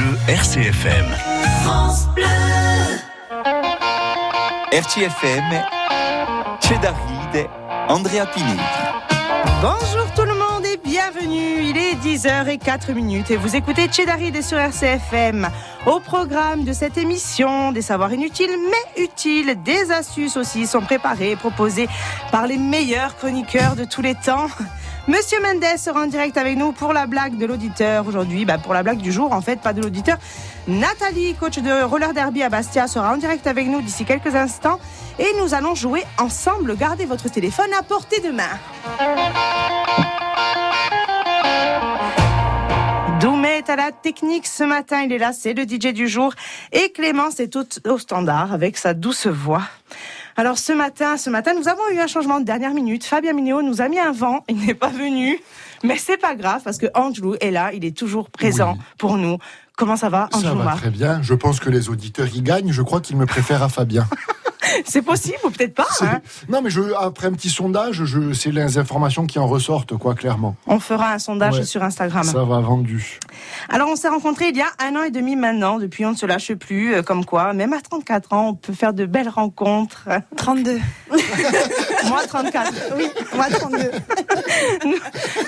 Bleu RCFM. France Bleu. RCFM, Cedaride, Andrea Pini. Bonjour tout le monde et bienvenue. Il est 10h04 minutes et vous écoutez Chedaride sur RCFM. Au programme de cette émission, des savoirs inutiles mais utiles, des astuces aussi sont préparées et proposées par les meilleurs chroniqueurs de tous les temps. Monsieur Mendes sera en direct avec nous pour la blague de l'auditeur aujourd'hui, bah pour la blague du jour en fait, pas de l'auditeur. Nathalie, coach de roller derby à Bastia, sera en direct avec nous d'ici quelques instants et nous allons jouer ensemble. Gardez votre téléphone à portée de main. Doumé est à la technique ce matin, il est là, c'est le DJ du jour et Clémence est au, au standard avec sa douce voix. Alors ce matin, ce matin, nous avons eu un changement de dernière minute. Fabien Minéo nous a mis un vent, il n'est pas venu, mais c'est pas grave parce que Angelou est là, il est toujours présent Oui. pour nous. Comment ça va, Ça va très bien. Je pense que les auditeurs y gagnent. Je crois qu'ils me préfèrent à Fabien. C'est possible ou peut-être pas. Hein. Non, mais je, après un petit sondage, je, c'est les informations qui en ressortent, quoi, clairement. On fera un sondage Ouais. sur Instagram. Ça va vendu. Alors on s'est rencontrés il y a un an et demi maintenant. Depuis on ne se lâche plus. euh, Comme quoi, même à 34 ans, on peut faire de belles rencontres. 32. moi 34. Oui, moi 32.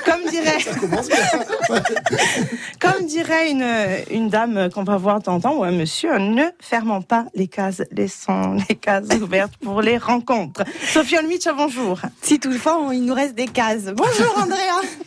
Comme dirait, Commence bien. comme dirait une, une dame qu'on va voir de temps en temps, ou un monsieur, ne fermons pas les cases, laissons les cases ouvertes pour les rencontres. Sophie Olmich, bonjour. Si toutefois il nous reste des cases. Bonjour Andrea.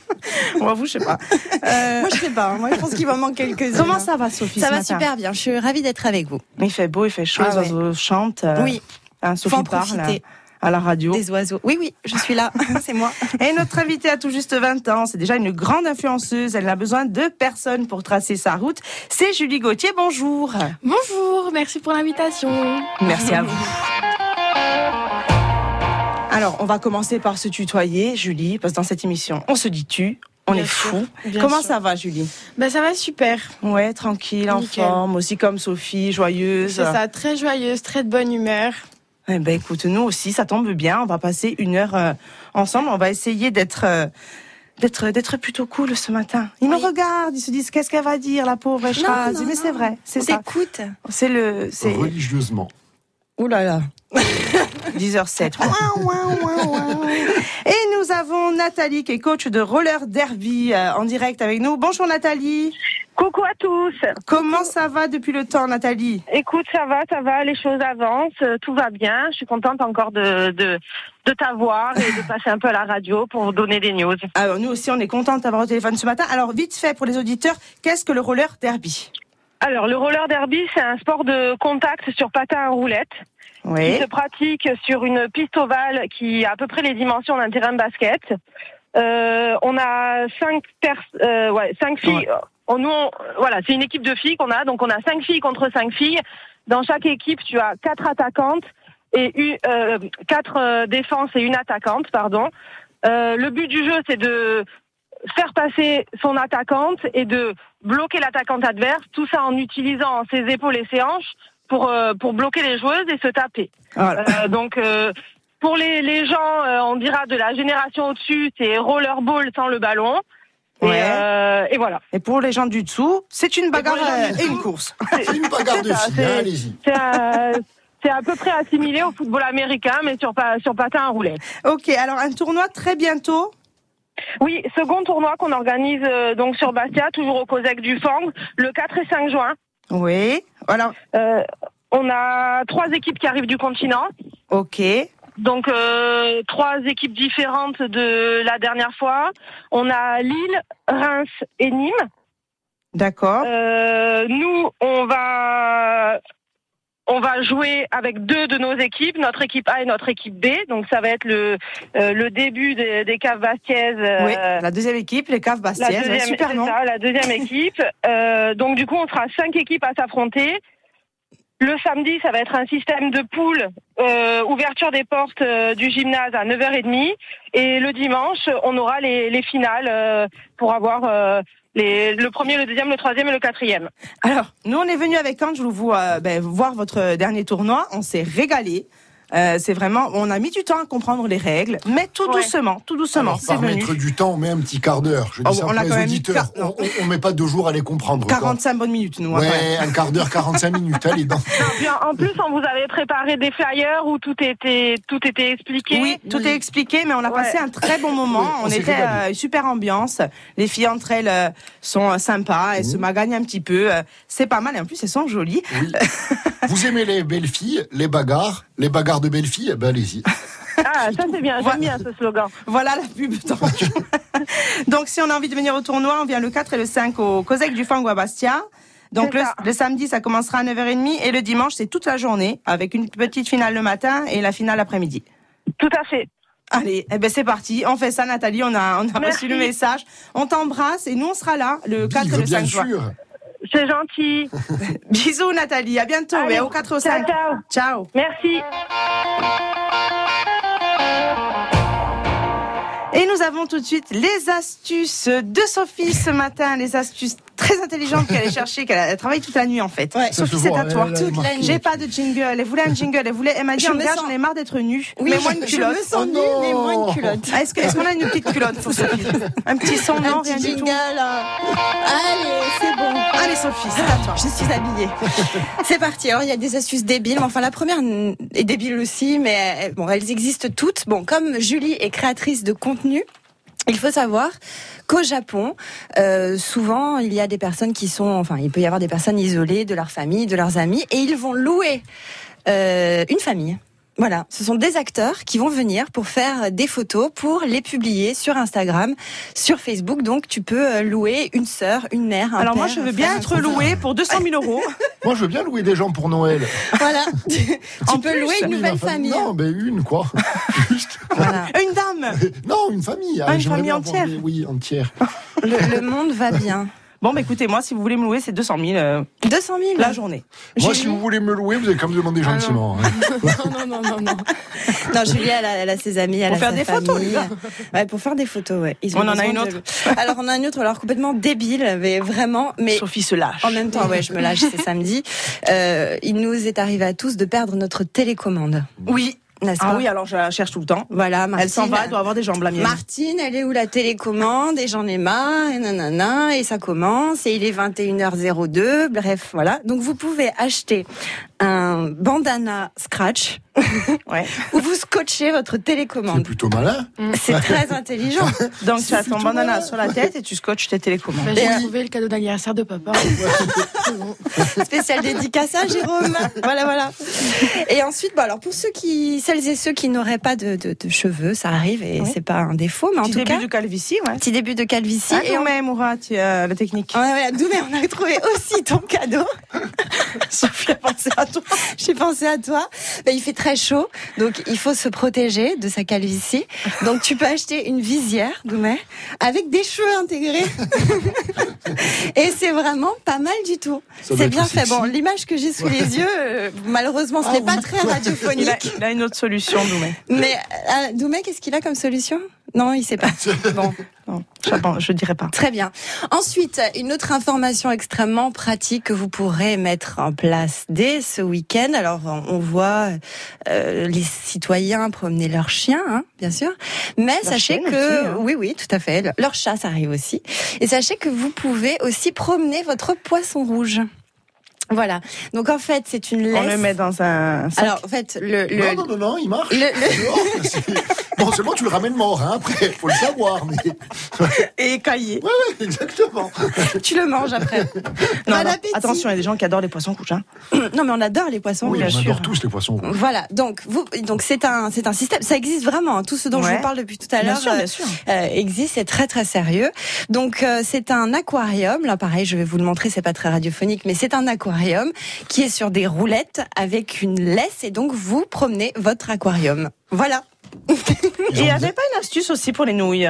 Moi, vous, je sais pas. Euh, Moi je sais pas, moi je pense qu'il va manquer quelques-uns. comment ça va, Sophie Ça ce va matin super bien, je suis ravie d'être avec vous. Il fait beau, il fait chaud, Ah les ouais. oiseaux chantent. euh, Oui, hein, faut Sophie en parle profiter. À la radio. Des oiseaux. Oui, oui, je suis là, c'est moi. Et notre invitée a tout juste 20 ans. C'est déjà une grande influenceuse. Elle n'a besoin de personne pour tracer sa route. C'est Julie Gauthier. Bonjour. Bonjour, merci pour l'invitation. Merci à vous. Alors, on va commencer par se tutoyer, Julie, parce que dans cette émission, on se dit tu. On Bien est sûr, fou. Comment sûr. ça va, Julie? Bah ça va super. Ouais, tranquille, en forme, aussi comme Sophie, joyeuse. C'est ça, très joyeuse, très de bonne humeur. Eh ben, écoute, nous aussi, ça tombe bien. On va passer une heure euh, ensemble. On va essayer d'être euh, d'être d'être plutôt cool ce matin. Ils me regardent, ils se disent qu'est-ce qu'elle va dire, la pauvre? Non, Mais c'est vrai, c'est On ça. t'écoute. C'est le c'est Religieusement. Ouh là là. 10h07. Et nous avons Nathalie qui est coach de roller derby euh, en direct avec nous. Bonjour Nathalie. Coucou à tous. Comment ça va depuis le temps Nathalie? Écoute, ça va, ça va, les choses avancent, euh, tout va bien. Je suis contente encore de, de, de t'avoir et de passer un peu à la radio pour vous donner des news. Alors nous aussi on est contents de t'avoir au téléphone ce matin. Alors vite fait pour les auditeurs, qu'est-ce que le roller derby? Alors, le roller derby, c'est un sport de contact sur patin à roulettes qui Oui. se pratique sur une piste ovale qui a à peu près les dimensions d'un terrain de basket. Euh, on a cinq pers euh, ouais, cinq filles. On, nous, on- voilà, c'est une équipe de filles qu'on a, donc on a cinq filles contre cinq filles. Dans chaque équipe, tu as quatre attaquantes et une, euh, quatre euh, défenses et une attaquante, pardon. Euh, le but du jeu, c'est de faire passer son attaquante et de bloquer l'attaquante adverse, tout ça en utilisant ses épaules et ses hanches pour euh, pour bloquer les joueuses et se taper. Voilà. Euh, donc euh, pour les, les gens, euh, on dira de la génération au-dessus, c'est rollerball sans le ballon. Et, Ouais. euh, et voilà. Et pour les gens du dessous, c'est une bagarre et une course. C'est une bagarre de hein, allez-y. C'est c'est à peu près assimilé au football américain, mais sur, pa- sur patin à roulettes. Ok, alors un tournoi très bientôt. Oui, second tournoi qu'on organise euh, donc sur Bastia, toujours au COSEC du Fang, le 4 et 5 juin. Oui. Alors, Euh, on a trois équipes qui arrivent du continent. ok. Donc euh, trois équipes différentes de la dernière fois. On a Lille, Reims et Nîmes. D'accord. Euh, nous, on va on va jouer avec deux de nos équipes, notre équipe A et notre équipe B. Donc ça va être le euh, le début des, des caves bastiaises. euh, oui, la deuxième équipe, les caves Bastiaises. deuxième, super c'est nom. ça, la deuxième équipe. Euh, donc du coup, on sera cinq équipes à s'affronter. Le samedi, ça va être un système de poule, euh, ouverture des portes du gymnase à 9h30. Et le dimanche, on aura les, les finales euh, pour avoir euh, les, le premier, le deuxième, le troisième et le quatrième. Alors, nous, on est venu avec Ange vous, euh, ben, voir votre dernier tournoi. On s'est régalé. Euh, c'est vraiment, on a mis du temps à comprendre les règles, mais tout Ouais. doucement, tout doucement, Alors, par venu. mettre du temps, on met un petit quart d'heure. Je dis Oh, ça on pour les auditeurs. On, on, on met pas deux jours à les comprendre. quoi. 45 bonnes minutes, nous. Ouais, un quart d'heure, 45 minutes. Allez, dans... Non, puis en, en plus, on vous avait préparé des flyers où tout était, tout était expliqué. Oui, tout est expliqué, mais on a Ouais. passé un très bon moment. Oui, on on était euh, super ambiance. Les filles entre elles euh, sont euh, sympas, elles Mmh. se magagnent un petit peu. euh, C'est pas mal et en plus elles sont jolies. Oui. Vous aimez les belles filles, les bagarres, les bagarres de belles filles Ben allez-y. Ah, ça c'est bien, j'aime bien ce slogan. Voilà la pub. Donc, donc si on a envie de venir au tournoi, on vient le 4 et le 5 au COSEC du Fango à Bastia. Donc le, samedi, ça commencera à 9h30 et le dimanche, c'est toute la journée avec une petite finale le matin et la finale l'après-midi. Tout à fait. Allez, eh ben c'est parti. On fait ça, Nathalie. On a, on a Merci. reçu le message. On t'embrasse et nous, on sera là le 4 et le 5 bien juin. C'est gentil. Bisous, Nathalie. À bientôt. Allez, et au 4 au ciao, 5. ciao. Ciao. Merci. Et nous avons tout de suite les astuces de Sophie ce matin. Les astuces très intelligentes qu'elle est chercher, qu'elle a elle travaille toute la nuit en fait. Ouais. Sophie, c'est à toi. a Toute la nuit. J'ai pas de jingle. Elle voulait un jingle. Elle voulait. Elle m'a dit Je en me gars, sens- j'en ai marre d'être nue. Oui, Mets-moi une je culotte. me sens Oh nue, mais moi une culotte. Est-ce qu'on a une petite culotte pour Sophie Un petit son, Un non, petit rien du tout. jingle. Allez, c'est bon. Allez, Sophie, c'est à toi. Je suis habillée. C'est parti. Alors, il y a des astuces débiles. Enfin, la première est débile aussi, mais euh, bon, elles existent toutes. Bon, comme Julie est créatrice de contenu, il faut savoir qu'au Japon, euh, souvent, il y a des personnes qui sont, enfin, il peut y avoir des personnes isolées de leur famille, de leurs amis, et ils vont louer euh, une famille. Voilà, ce sont des acteurs qui vont venir pour faire des photos, pour les publier sur Instagram, sur Facebook. Donc, tu peux euh, louer une sœur, une mère, un Alors moi, je veux bien être louée pour 200 000 euros. Moi, je veux bien louer des gens pour Noël. Voilà. En tu peux plus, louer une nouvelle famille. Non, ben une, quoi. Juste. Voilà. Une. Non, une famille. Ah, une J'aimerais famille bien avoir entière. des- Oui, entière. Le, le monde va bien. Bon, bah écoutez, moi, si vous voulez me louer, c'est 200 000 euh, 200 000. la journée. Moi, Julie si vous voulez me louer, vous allez quand même demander Ah, gentiment. hein. Non, non, non, non. Non, Julie, elle a, elle a ses amis, elle Pour a faire sa des photos, famille. les gars. Ouais, pour faire des photos, ouais. Ils On en a besoin une de- autre. Alors, on a une autre, alors complètement débile, mais vraiment, mais Sophie se lâche. en même temps, ouais, je me lâche, c'est samedi. Euh, il nous est arrivé à tous de perdre notre télécommande. Oui. N'est-ce Ah pas oui, alors je la cherche tout le temps. Voilà, Martine. Elle s'en va, elle doit avoir des jambes la mienne. Martine, elle est où la télécommande et j'en ai marre et nanana et ça commence et il est 21h02 bref voilà donc vous pouvez acheter un bandana scratch Ouais. où vous scotchez votre C'est télécommande plutôt malin. c'est très intelligent Donc tu as ton bandana malin. sur la tête et tu scotches tes télécommandes. J'ai trouvé le cadeau d'anniversaire de papa. spécial dédicace à Jérôme voilà voilà et ensuite bon alors pour ceux qui celles et ceux qui n'auraient pas de, de, de cheveux ça arrive et Oui. c'est pas un défaut mais en Petit tout début cas du calvitie, ouais. petit début de calvitie Ah, et on mais Moura, tu as la technique. Ouais, ouais, Doumé, on a trouvé aussi ton cadeau. Sophie a pensé à toi. J'ai pensé à toi. Ben, il fait très chaud, donc il faut se protéger de sa calvitie. Donc tu peux acheter une visière, Doumé, avec des cheveux intégrés. Et c'est vraiment pas mal du tout. C'est bien fait. Bon, l'image que j'ai sous les yeux, euh, malheureusement, ce Ah n'est pas oui. très Il a, radiophonique. il a une autre solution, Doumé. Mais euh, Doumé, qu'est-ce qu'il a comme solution? Non, il sait pas. Bon. Non, je, je dirais pas. Très bien. Ensuite, une autre information extrêmement pratique que vous pourrez mettre en place dès ce week-end. Alors, on voit euh, les citoyens promener leurs chiens, hein, bien sûr. Mais sachez que, aussi, hein. oui, oui, tout à fait. Leur chat, ça arrive aussi. Et sachez que vous pouvez aussi promener votre poisson rouge. Voilà. Donc en fait, c'est une laisse. On le met dans un sac. Alors en fait, le, le, Non, non, non, non, il marche. le- le- Bon, seulement tu le ramènes mort, hein, après, faut le savoir, mais. et caillé. Ouais, ouais, exactement. tu le manges après. Non, Bon non, appétit. attention, il y a des gens qui adorent les poissons rouges. hein. Non, mais on adore les poissons Oui, bien on sûr. adore tous les poissons rouges. Voilà, donc vous, donc c'est un, c'est un système, ça existe vraiment. hein. Tout ce dont je vous parle depuis tout à Bien l'heure sûr, euh, bien sûr. euh, existe, c'est très très sérieux. Donc euh, c'est un aquarium. Là, pareil, je vais vous le montrer, c'est pas très radiophonique, mais c'est un aquarium qui est sur des roulettes avec une laisse, et donc vous promenez votre aquarium. Voilà. Et il n'y avait pas une astuce aussi pour les nouilles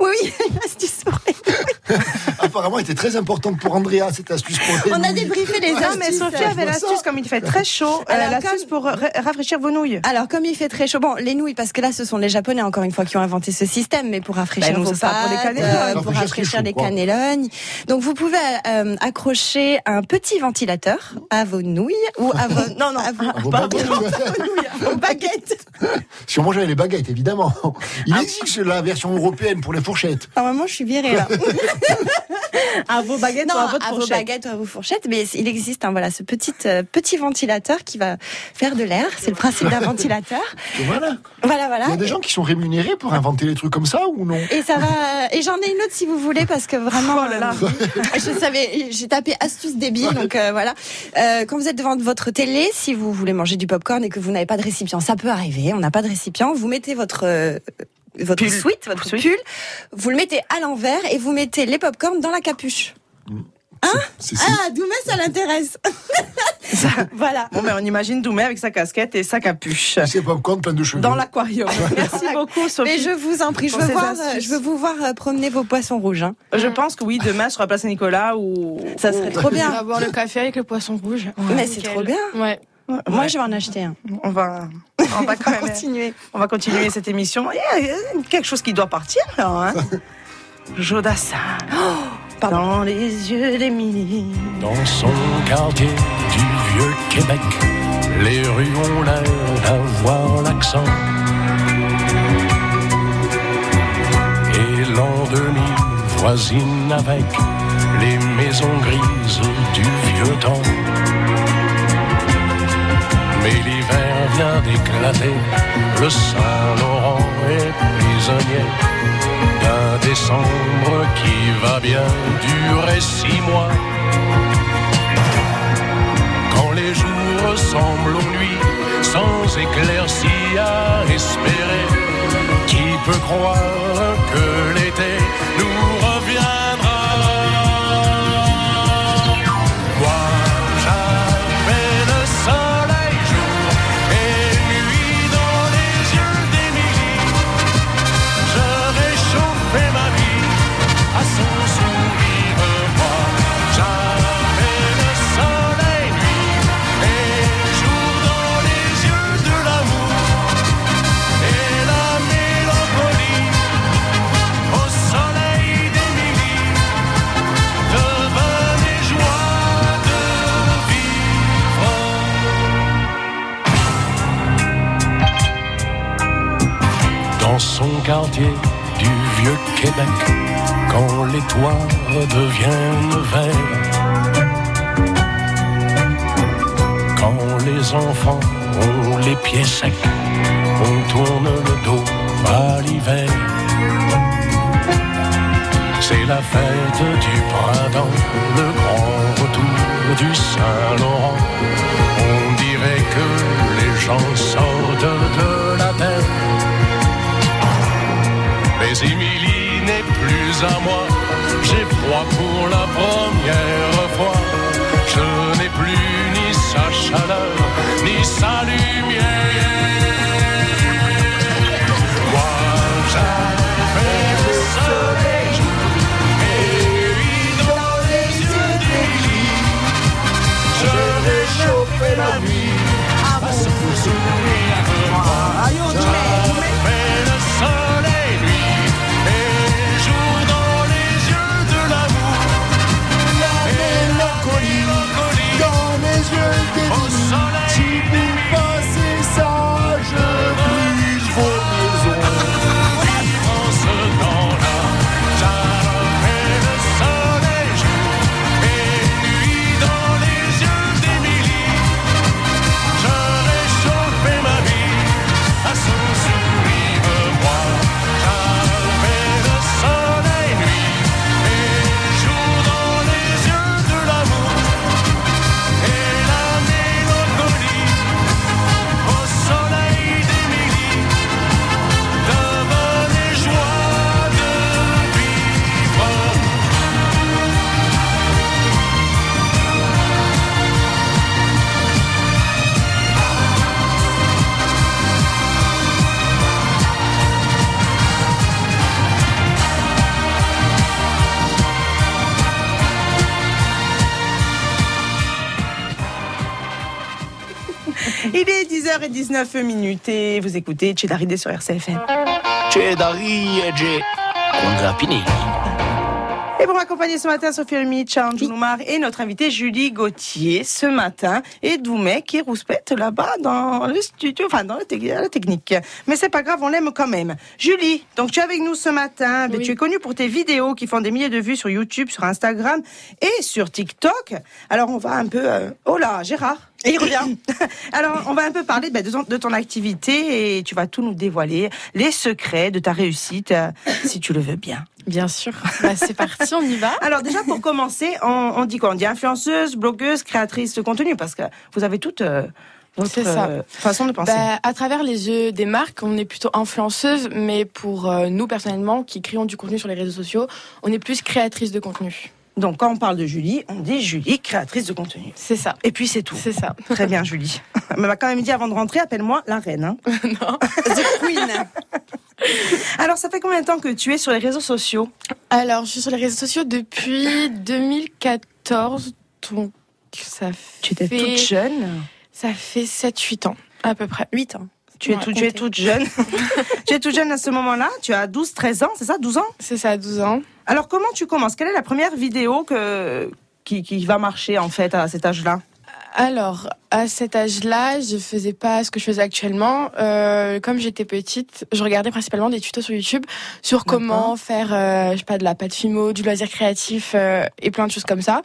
Oui, oui, une astuce pour les nouilles. Apparemment, elle était très importante pour Andrea, cette astuce pour les On a débriefé les Non, mais. Sophie avait l'astuce comme il fait très chaud. euh, Alors, l'astuce comme- pour ra- rafraîchir vos nouilles. Alors, comme il fait très chaud, bon, les nouilles, parce que là, ce sont les Japonais, encore une fois, qui ont inventé ce système, mais pour rafraîchir Ben, vos pour les pâtes, cannelognes. euh, pour Rafraîchir les. Donc, vous pouvez euh, accrocher un petit ventilateur à vos nouilles ou à vos, non, non, à vos, vos pas baguettes. vos nouilles, à vos baguettes. Si on mangeait les baguettes, évidemment. Il existe la version européenne pour les fourchettes. Normalement, je suis virée, là. À vos baguettes Non, ou à votre à vos fourchette. baguettes ou à vos fourchettes, mais il existe hein, voilà, ce petit, euh, petit ventilateur qui va faire de l'air. C'est le principe d'un ventilateur. Et voilà. Voilà, voilà. Il y a des gens qui sont rémunérés pour inventer les trucs comme ça ou non? Et ça va. Et j'en ai une autre si vous voulez parce que vraiment. Oh là là. euh, je savais. J'ai tapé astuce débile donc euh, voilà. Euh, quand vous êtes devant votre télé, si vous voulez manger du popcorn et que vous n'avez pas de récipient, ça peut arriver. On n'a pas de récipient. Vous mettez votre euh, votre Pull. sweat, votre pull, vous le mettez à l'envers et vous mettez les popcorns dans la capuche. C'est- Ah, Doumé, ça l'intéresse. voilà. Bon, mais on imagine Doumé avec sa casquette et sa capuche. c'est popcorn plein de cheveux. Dans l'aquarium. Merci beaucoup, Sophie. Mais je vous en prie, je veux voir, euh, je veux vous voir euh, promener vos poissons rouges. hein. Je pense que oui, demain sur la place Saint-Nicolas ou. Ça serait trop On bien. va boire le café avec le poisson rouge. Mais c'est trop bien. Ouais. Moi, je vais en acheter un. On va, on va quand même Continuer. On va continuer cette émission. Il y a quelque chose qui doit partir là. Hein Jodassin. dans les yeux d'Émilie. Dans son quartier du vieux Québec, les rues ont l'air d'avoir l'accent. Et l'an 2000 voisine avec les maisons grises du vieux temps. Mais l'hiver vient d'éclater, le Saint-Laurent est prisonnier d'un décembre qui va bien durer six mois. Quand les jours ressemblent aux nuits, sans éclaircie à espérer, qui peut croire que l'été nous on tourne le dos à l'hiver. C'est la fête du printemps, le grand retour du Saint-Laurent. On dirait que les gens sortent de la terre. Mais Émilie n'est plus à moi. J'ai froid pour la première fois. Je n'ai plus ni sa chaleur, ni sa lumière. 10h19 minutes et vous écoutez Chedaridé sur RCFM. Cedaridé con Rapinelli. Et pour m'accompagner ce matin, Sophie Remich, Noumar et notre invitée Julie Gauthier ce matin et Doumet qui rouspète là-bas dans le studio, enfin dans la, te- la technique. Mais c'est pas grave, on l'aime quand même. Julie, donc tu es avec nous ce matin. mais Oui. Tu es connue pour tes vidéos qui font des milliers de vues sur YouTube, sur Instagram et sur TikTok. Alors on va un peu... euh, Oh là, Gérard et il revient. Alors, on va un peu parler ben, de, ton, de ton activité et tu vas tout nous dévoiler, les secrets de ta réussite, euh, si tu le veux bien. Bien sûr. Bah, c'est parti, on y va. Alors déjà pour commencer, on, on dit quoi? On dit influenceuse, blogueuse, créatrice de contenu parce que vous avez toute euh, votre C'est ça. euh, façon de penser. Bah, à travers les yeux des marques, on est plutôt influenceuse, mais pour euh, nous personnellement, qui créons du contenu sur les réseaux sociaux, on est plus créatrice de contenu. Donc quand on parle de Julie, on dit Julie, créatrice de contenu. C'est ça. Et puis c'est tout. C'est ça. Très bien Julie. Mais elle m'a quand même dit avant de rentrer, appelle-moi la reine. hein. non. The Queen. Alors ça fait combien de temps que tu es sur les réseaux sociaux? Alors, je suis sur les réseaux sociaux depuis 2014, donc ça fait. Tu étais toute jeune? Ça fait 7-8 ans, à peu près. 8 ans. Tu es, tout- tu es toute jeune. tu es toute jeune à ce moment-là. Tu as 12-13 ans, c'est ça 12 ans? C'est ça, 12 ans. Alors comment tu commences? Quelle est la première vidéo que, qui, qui va marcher en fait à cet âge-là? Alors, à cet âge-là, je faisais pas ce que je faisais actuellement. Euh, comme j'étais petite, je regardais principalement des tutos sur YouTube sur comment faire, euh, je sais pas, de la pâte fimo, du loisir créatif euh, et plein de choses comme ça.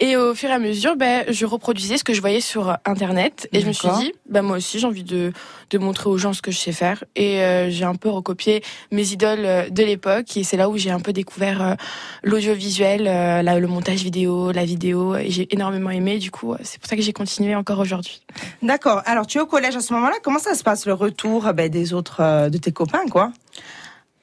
Et au fur et à mesure, ben, je reproduisais ce que je voyais sur Internet. Et je me suis dit, ben, moi aussi, j'ai envie de, de montrer aux gens ce que je sais faire. Et j'ai un peu recopié mes idoles de l'époque. Et c'est là où j'ai un peu découvert l'audiovisuel, la- le montage vidéo, la vidéo. Et j'ai énormément aimé. Du coup, c'est pour ça que j'ai continué encore aujourd'hui. D'accord. Alors tu es au collège à ce moment-là. Comment ça se passe le retour ben, des autres euh, de tes copains quoi?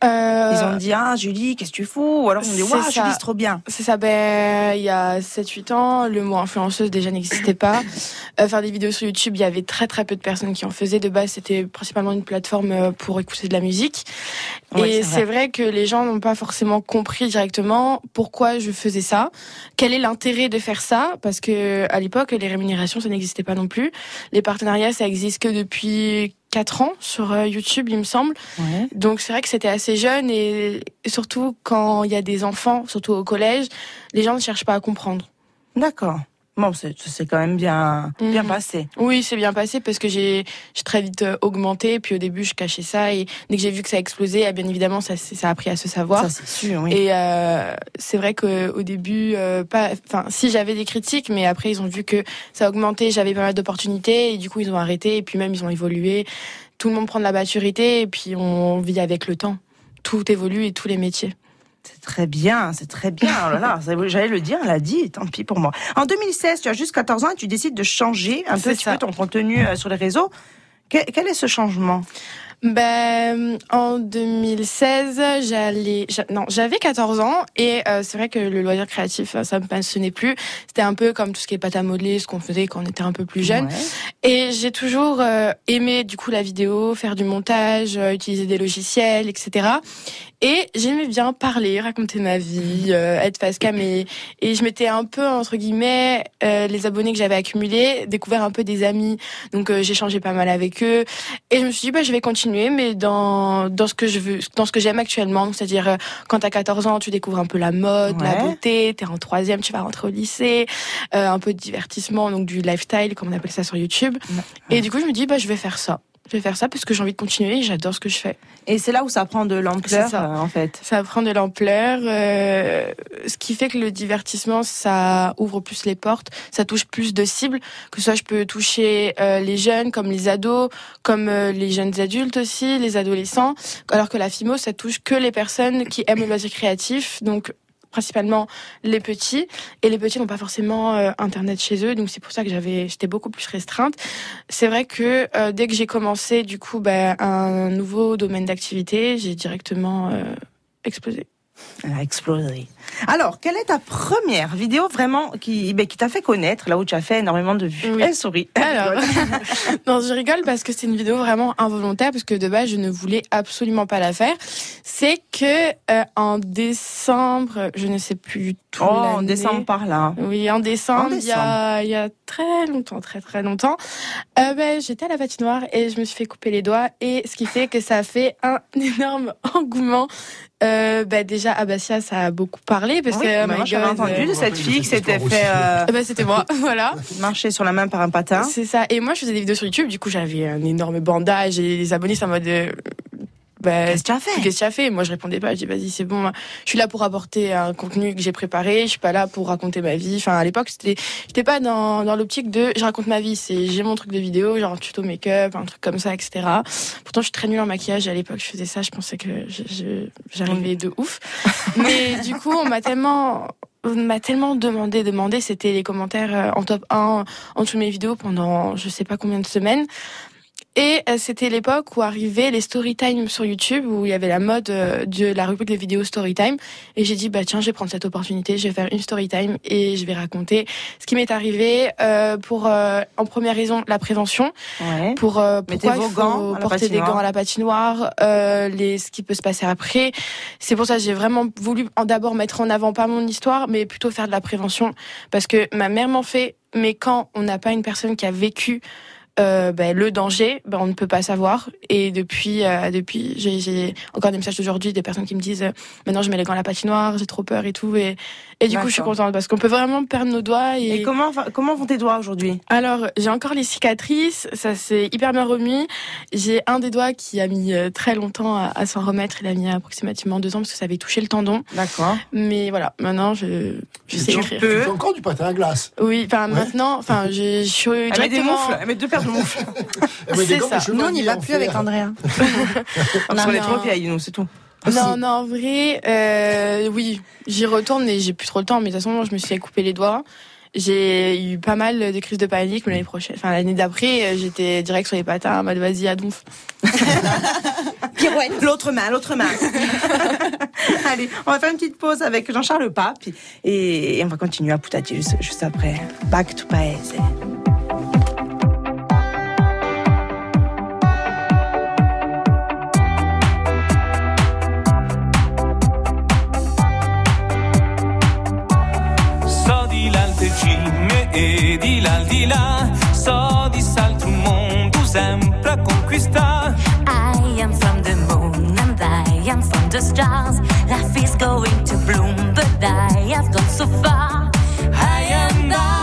Euh, Ils ont dit ah Julie qu'est-ce que tu fous? Ou alors ils ont dit waouh. Julie c'est trop bien. C'est ça, ben, il y a 7-8 ans, le mot influenceuse déjà n'existait pas. Euh, faire des vidéos sur YouTube, il y avait très très peu de personnes qui en faisaient. De base, c'était principalement une plateforme euh, pour écouter de la musique. Et c'est vrai. c'est vrai que les gens n'ont pas forcément compris directement pourquoi je faisais ça. Quel est l'intérêt de faire ça? Parce que à l'époque, les rémunérations, ça n'existait pas non plus. Les partenariats, ça existe que depuis 4 ans sur euh, YouTube, il me semble. Donc c'est vrai que c'était assez jeune et surtout quand il y a des enfants, surtout au collège, les gens ne cherchent pas à comprendre. D'accord. Bon c'est quand même bien bien Mhm. passé. Oui, c'est bien passé parce que j'ai très vite euh, augmenté. Puis au début, je cachais ça et dès que j'ai vu que ça explosait, eh bien évidemment, ça, a appris à se savoir. Ça c'est sûr oui. Et euh, c'est vrai qu'au début, euh, pas, enfin, si j'avais des critiques, mais après ils ont vu que ça a augmenté, j'avais pas mal d'opportunités et du coup ils ont arrêté et puis même ils ont évolué. Tout le monde prend de la maturité et puis on vit avec le temps. Tout évolue et tous les métiers. C'est très bien, c'est très bien. Oh là là, ça- j'allais le dire, elle a dit, tant pis pour moi. En 2016, tu as juste 14 ans et tu décides de changer un peu, ton contenu euh, sur les réseaux. Quel est ce changement? Ben, en 2016, j'allais, j'a- non, j'avais 14 ans et euh, c'est vrai que le loisir créatif, euh, ça me passionnait plus. C'était un peu comme tout ce qui est pâte à modeler, ce qu'on faisait quand on était un peu plus jeune. Ouais. Et j'ai toujours euh, aimé du coup la vidéo, faire du montage, euh, utiliser des logiciels, etc. Et j'aimais bien parler, raconter ma vie, euh, être face cam et, et je m'étais un peu entre guillemets euh, les abonnés que j'avais accumulés, découvert un peu des amis. Donc euh, j'ai changé pas mal avec eux et je me suis dit bah je vais continuer mais dans dans ce que je veux, dans ce que j'aime actuellement, c'est-à-dire euh, quand t'as 14 ans, tu découvres un peu la mode, la beauté, t'es en troisième, tu vas rentrer au lycée, euh, un peu de divertissement, donc du lifestyle comme on appelle ça sur YouTube. Et du coup je me dis bah je vais faire ça. Je vais faire ça parce que j'ai envie de continuer et j'adore ce que je fais. Et c'est là où ça prend de l'ampleur, euh, en fait. Ça prend de l'ampleur, euh, ce qui fait que le divertissement, ça ouvre plus les portes, ça touche plus de cibles, que ce soit je peux toucher euh, les jeunes comme les ados, comme euh, les jeunes adultes aussi, les adolescents, alors que la FIMO, ça touche que les personnes qui aiment le loisir créatif, donc principalement les petits. Et les petits n'ont pas forcément euh, internet chez eux. Donc c'est pour ça que j'avais j'étais beaucoup plus restreinte. C'est vrai que euh, dès que j'ai commencé du coup bah, un nouveau domaine d'activité j'ai directement euh, explosé Elle a explosé. Alors, quelle est ta première vidéo vraiment qui, ben, qui t'a fait connaître, là où tu as fait énormément de vues? Oui. Elle sourit. Alors, non, je rigole parce que c'est une vidéo vraiment involontaire parce que de base je ne voulais absolument pas la faire. C'est que euh, en décembre, je ne sais plus tout Oh, en décembre par là. Oui, en décembre, En il y a, il y a très longtemps, très très longtemps, euh, ben, j'étais à la patinoire et je me suis fait couper les doigts et ce qui fait que ça a fait un énorme engouement. Euh, ben, déjà, à Bastia, ça a beaucoup parlé parce Oui, que mais my moi j'avais entendu euh, de cette fille qui s'était fait euh, eh ben, c'était moi, voilà. marcher sur la main par un patin. C'est ça. Et moi, je faisais des vidéos sur YouTube. Du coup, j'avais un énorme bandage et les abonnés, c'est en mode. Bah, Qu'est-ce que tu as fait Qu'est-ce que tu as fait? Moi, je répondais pas. Je dis, vas-y, c'est bon. Je suis là pour apporter un contenu que j'ai préparé. Je suis pas là pour raconter ma vie. Enfin, à l'époque, c'était, j'étais pas dans, dans l'optique de je raconte ma vie. C'est j'ai mon truc de vidéo, genre tuto make-up, un truc comme ça, etc. Pourtant, je suis très nulle en maquillage. À l'époque, je faisais ça. Je pensais que j'arrivais de ouf. Mais du coup, on m'a tellement on m'a tellement demandé, demandé, c'était les commentaires euh, en top 1 en dessous de mes vidéos pendant je sais pas combien de semaines. Et euh, c'était l'époque où arrivaient les story time sur YouTube, où il y avait la mode euh, de la rubrique des vidéos story time. Et j'ai dit, bah tiens, je vais prendre cette opportunité, je vais faire une story time et je vais raconter ce qui m'est arrivé euh, pour, euh, en première raison, la prévention, Ouais. pour euh, pourquoi il faut gants à la porter des gants à la patinoire, euh, les, ce qui peut se passer après. C'est pour ça que j'ai vraiment voulu en d'abord mettre en avant pas mon histoire, mais plutôt faire de la prévention, parce que ma mère m'en fait, mais quand on n'a pas une personne qui a vécu euh, ben, le danger, ben, on ne peut pas savoir. Et depuis, euh, depuis, j'ai- encore des messages d'aujourd'hui des personnes qui me disent euh, maintenant je mets les gants à la patinoire, j'ai trop peur et tout. Et, et du coup, je suis contente parce qu'on peut vraiment perdre nos doigts. Et, Et comment, comment vont tes doigts aujourd'hui? Alors, j'ai encore les cicatrices, ça s'est hyper bien remis. J'ai un des doigts qui a mis euh, très longtemps à, à s'en remettre. Il a mis approximativement deux ans parce que ça avait touché le tendon. D'accord. Mais voilà, maintenant je, je sais tu, écrire. tu fais encore du patin à glace? Oui, enfin Ouais. maintenant, enfin je, je suis Elle met des moufles, elle met deux paires de Eh ben, C'est ça. Nous, on n'y va plus avec Andrea. Parce qu'on est trop vieilles, nous, c'est tout. Non, non, en vrai, euh, oui, j'y retourne et j'ai plus trop le temps. Mais de toute façon, je me suis coupé les doigts. J'ai eu pas mal de crises de panique, mais l'année prochaine, enfin l'année d'après, euh, j'étais direct sur les patins, en mode vas-y, à donf. Pirouette. L'autre main, l'autre main. Allez, on va faire une petite pause avec Jean-Charles Pape et, et on va continuer à Poutati juste, juste après. Back to Paese. E di là di là, so di salto un mondo sempre a. I am from the moon and I am from the stars. Life is going to bloom, but I have gone so far. I am back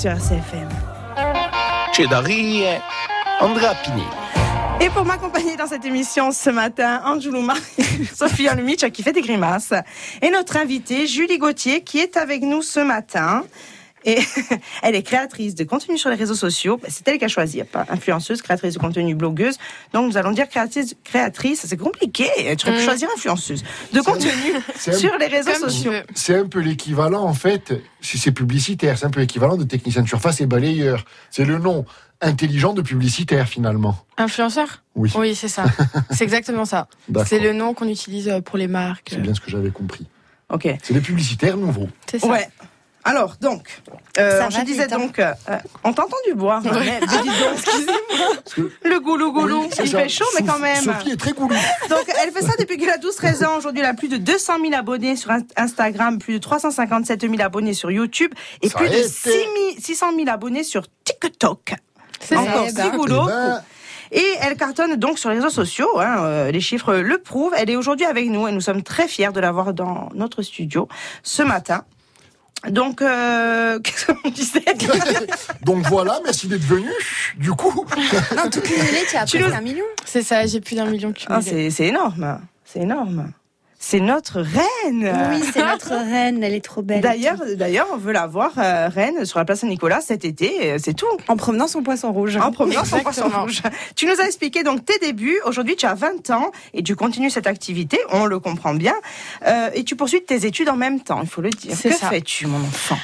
sur RCFM. Andrea Pinelli. Et pour m'accompagner dans cette émission ce matin, Anjoulouma, Sophie Alumich qui fait des grimaces, et notre invitée Julie Gauthier qui est avec nous ce matin. Et elle est créatrice de contenu sur les réseaux sociaux. Ben, C'est elle qui a choisi, pas influenceuse, créatrice de contenu, blogueuse. Donc nous allons dire créatrice, créatrice c'est compliqué. Tu aurais pu Mm. choisir influenceuse de contenu un- sur les réseaux sociaux. C'est un peu l'équivalent, en fait, si c'est publicitaire, c'est un peu l'équivalent de technicien de surface et balayeur. C'est le nom intelligent de publicitaire, finalement. Influenceur? Oui, Oui, c'est ça. c'est exactement ça. d'accord. C'est le nom qu'on utilise euh, pour les marques. C'est bien ce que j'avais compris. Ok. C'est les publicitaires nouveaux. C'est ça. Ouais. Alors, donc, euh, je va disais vite, donc, euh, on t'a entendu boire. Ouais. mais- mais dis donc, excusez-moi. Parce que- Le goulou goulou, Oui, il ça. fait chaud, mais quand Sophie- même. Sophie est très goulou. Donc, elle fait ça depuis qu'elle a 12-13 ans. Aujourd'hui, elle a plus de 200 000 abonnés sur In- Instagram, plus de 357 000 abonnés sur YouTube et Ça plus de été. 6 000 600 000 abonnés sur TikTok. C'est Encore ça. six boulots. Eh ben, Et elle cartonne donc sur les réseaux sociaux. hein, euh, les chiffres le prouvent. Elle est aujourd'hui avec nous et nous sommes très fiers de l'avoir dans notre studio ce matin. Donc, euh, qu'est-ce qu'on disait Donc voilà, merci d'être venu. Du coup, Non, tout cumulé, tu as Tu presque nous- un million. C'est ça, j'ai plus d'un million cumulé. Ah, c'est énorme. C'est énorme. C'est notre reine. Oui, c'est notre reine, elle est trop belle. D'ailleurs, d'ailleurs, on veut la voir euh, reine sur la place Saint-Nicolas cet été. euh, C'est tout. en promenant son poisson rouge. En promenant son poisson rouge. Tu nous as expliqué donc tes débuts. Aujourd'hui, tu as 20 ans et tu continues cette activité. On le comprend bien. Euh, et tu poursuis tes études en même temps. Il faut le dire. C'est Que fais-tu, mon enfant?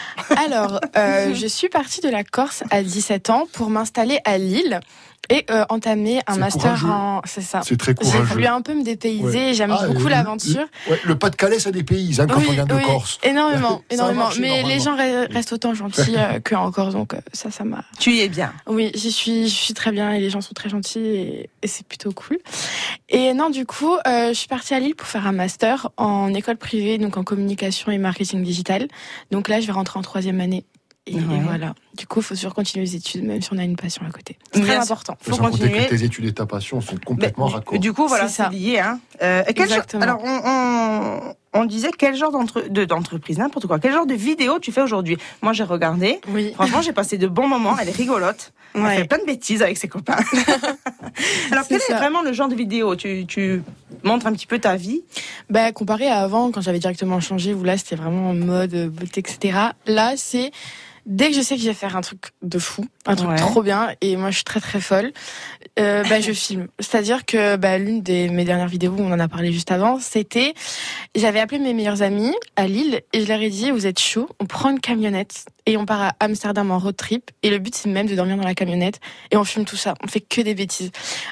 Alors, euh, je suis partie de la Corse à 17 ans pour m'installer à Lille et euh, entamer un master courageux. en. C'est ça. c'est très J'ai courageux. voulu un peu me dépayser. Ouais. J'aime Ah, beaucoup l'aventure. Ouais, le Pas-de-Calais, ça des pays, hein, quand on vient de oui, Corse. énormément, énormément. Mais les gens restent autant gentils euh, que en Corse, donc euh, ça, ça m'a. Tu y es bien. Oui, j'y suis, je suis très bien et les gens sont très gentils et, et c'est plutôt cool. Et non, du coup, euh, je suis partie à Lille pour faire un master en école privée, donc en communication et marketing digital. Donc là, je vais rentrer en troisième année. Et, et Ouais. voilà. Du coup, il faut toujours continuer les études, même si on a une passion à côté. C'est très important. Faut continuer. que tes études et ta passion sont complètement Mais, raccords. Du coup, voilà, C'est lié. Hein. Euh, quel genre- Exactement. alors, on, on, on disait quel genre d'entre- de- d'entreprise, n'importe quoi. Quel genre de vidéo tu fais aujourd'hui? Moi, j'ai regardé. Oui. Franchement, j'ai passé de bons moments. Elle est rigolote. Elle fait plein de bêtises avec ses copains. Alors, C'est quel est vraiment le genre de vidéo? Tu, tu montres un petit peu ta vie? Bah, comparé à avant, quand j'avais directement changé, où là, c'était vraiment en mode beauté, etc. Là, c'est dès que je sais que je vais faire un truc de fou, un truc Ouais. trop bien, et moi, je suis très très folle, euh, bah, je filme. C'est-à-dire que bah, l'une des mes dernières vidéos, on en a parlé juste avant, c'était j'avais appelé mes meilleurs amis à Lille et je leur ai dit vous êtes chaud, on prend une camionnette et on part à Amsterdam en road trip. Et le but c'est même de dormir dans la camionnette et on filme tout ça. On fait que des bêtises.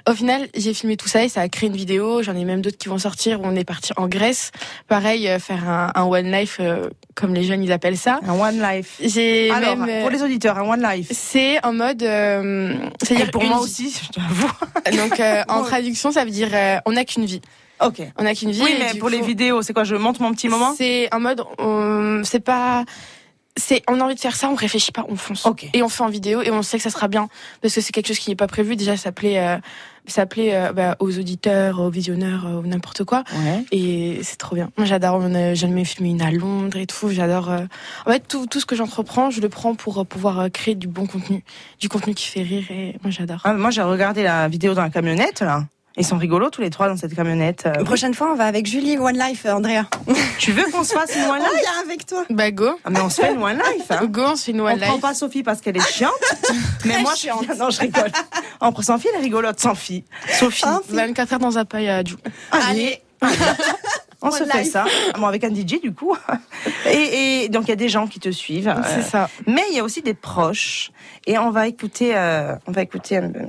Au final, j'ai filmé tout ça et ça a créé une vidéo. J'en ai même d'autres qui vont sortir. où On est parti en Grèce, pareil, euh, faire un, un one life euh, comme les jeunes ils appellent ça. Un one life. J'ai Alors, même euh, pour les auditeurs, un one life. c'est en mode, c'est-à-dire pour une moi vie. aussi, je t'avoue. Donc en traduction, ça veut dire on n'a qu'une vie. Ok. On n'a qu'une vie. Oui, mais pour les vidéos, c'est quoi Je monte mon petit moment? C'est en mode, c'est pas, c'est, on a envie de faire ça, on réfléchit pas, on fonce. Ok. Et on fait en vidéo et on sait que ça sera bien parce que c'est quelque chose qui n'est pas prévu. Déjà, ça plaît, euh, ça plaît euh, bah, aux auditeurs, aux visionneurs, euh, ou n'importe quoi. Ouais. Et c'est trop bien. Moi, j'adore. A jamais filmé une à Londres et tout. J'adore. euh, En fait, tout, tout ce que j'entreprends, je le prends pour euh, pouvoir créer du bon contenu, du contenu qui fait rire. Et moi, j'adore. Ah, moi, j'ai regardé la vidéo dans la camionnette, là. Ils sont rigolos tous les trois dans cette camionnette. Euh, La prochaine fois, on va avec Julie One Life, Andrea. Tu veux qu'on se fasse une one On life vient avec toi. Bah go. Ah, mais on se fait une one life. Hein. Go, on se fait une On one prend life. pas Sophie parce qu'elle est chiante. mais moi, je suis Non, je rigole. On prend Sophie, elle est rigolote. Sophie. Sophie. 24 heures dans un à Adjou. Allez. On se One fait life. ça. Bon, avec un DJ, du coup. Et, et donc, il y a des gens qui te suivent. C'est Euh, ça. Mais il y a aussi des proches. Et on va écouter, euh, on va écouter un, un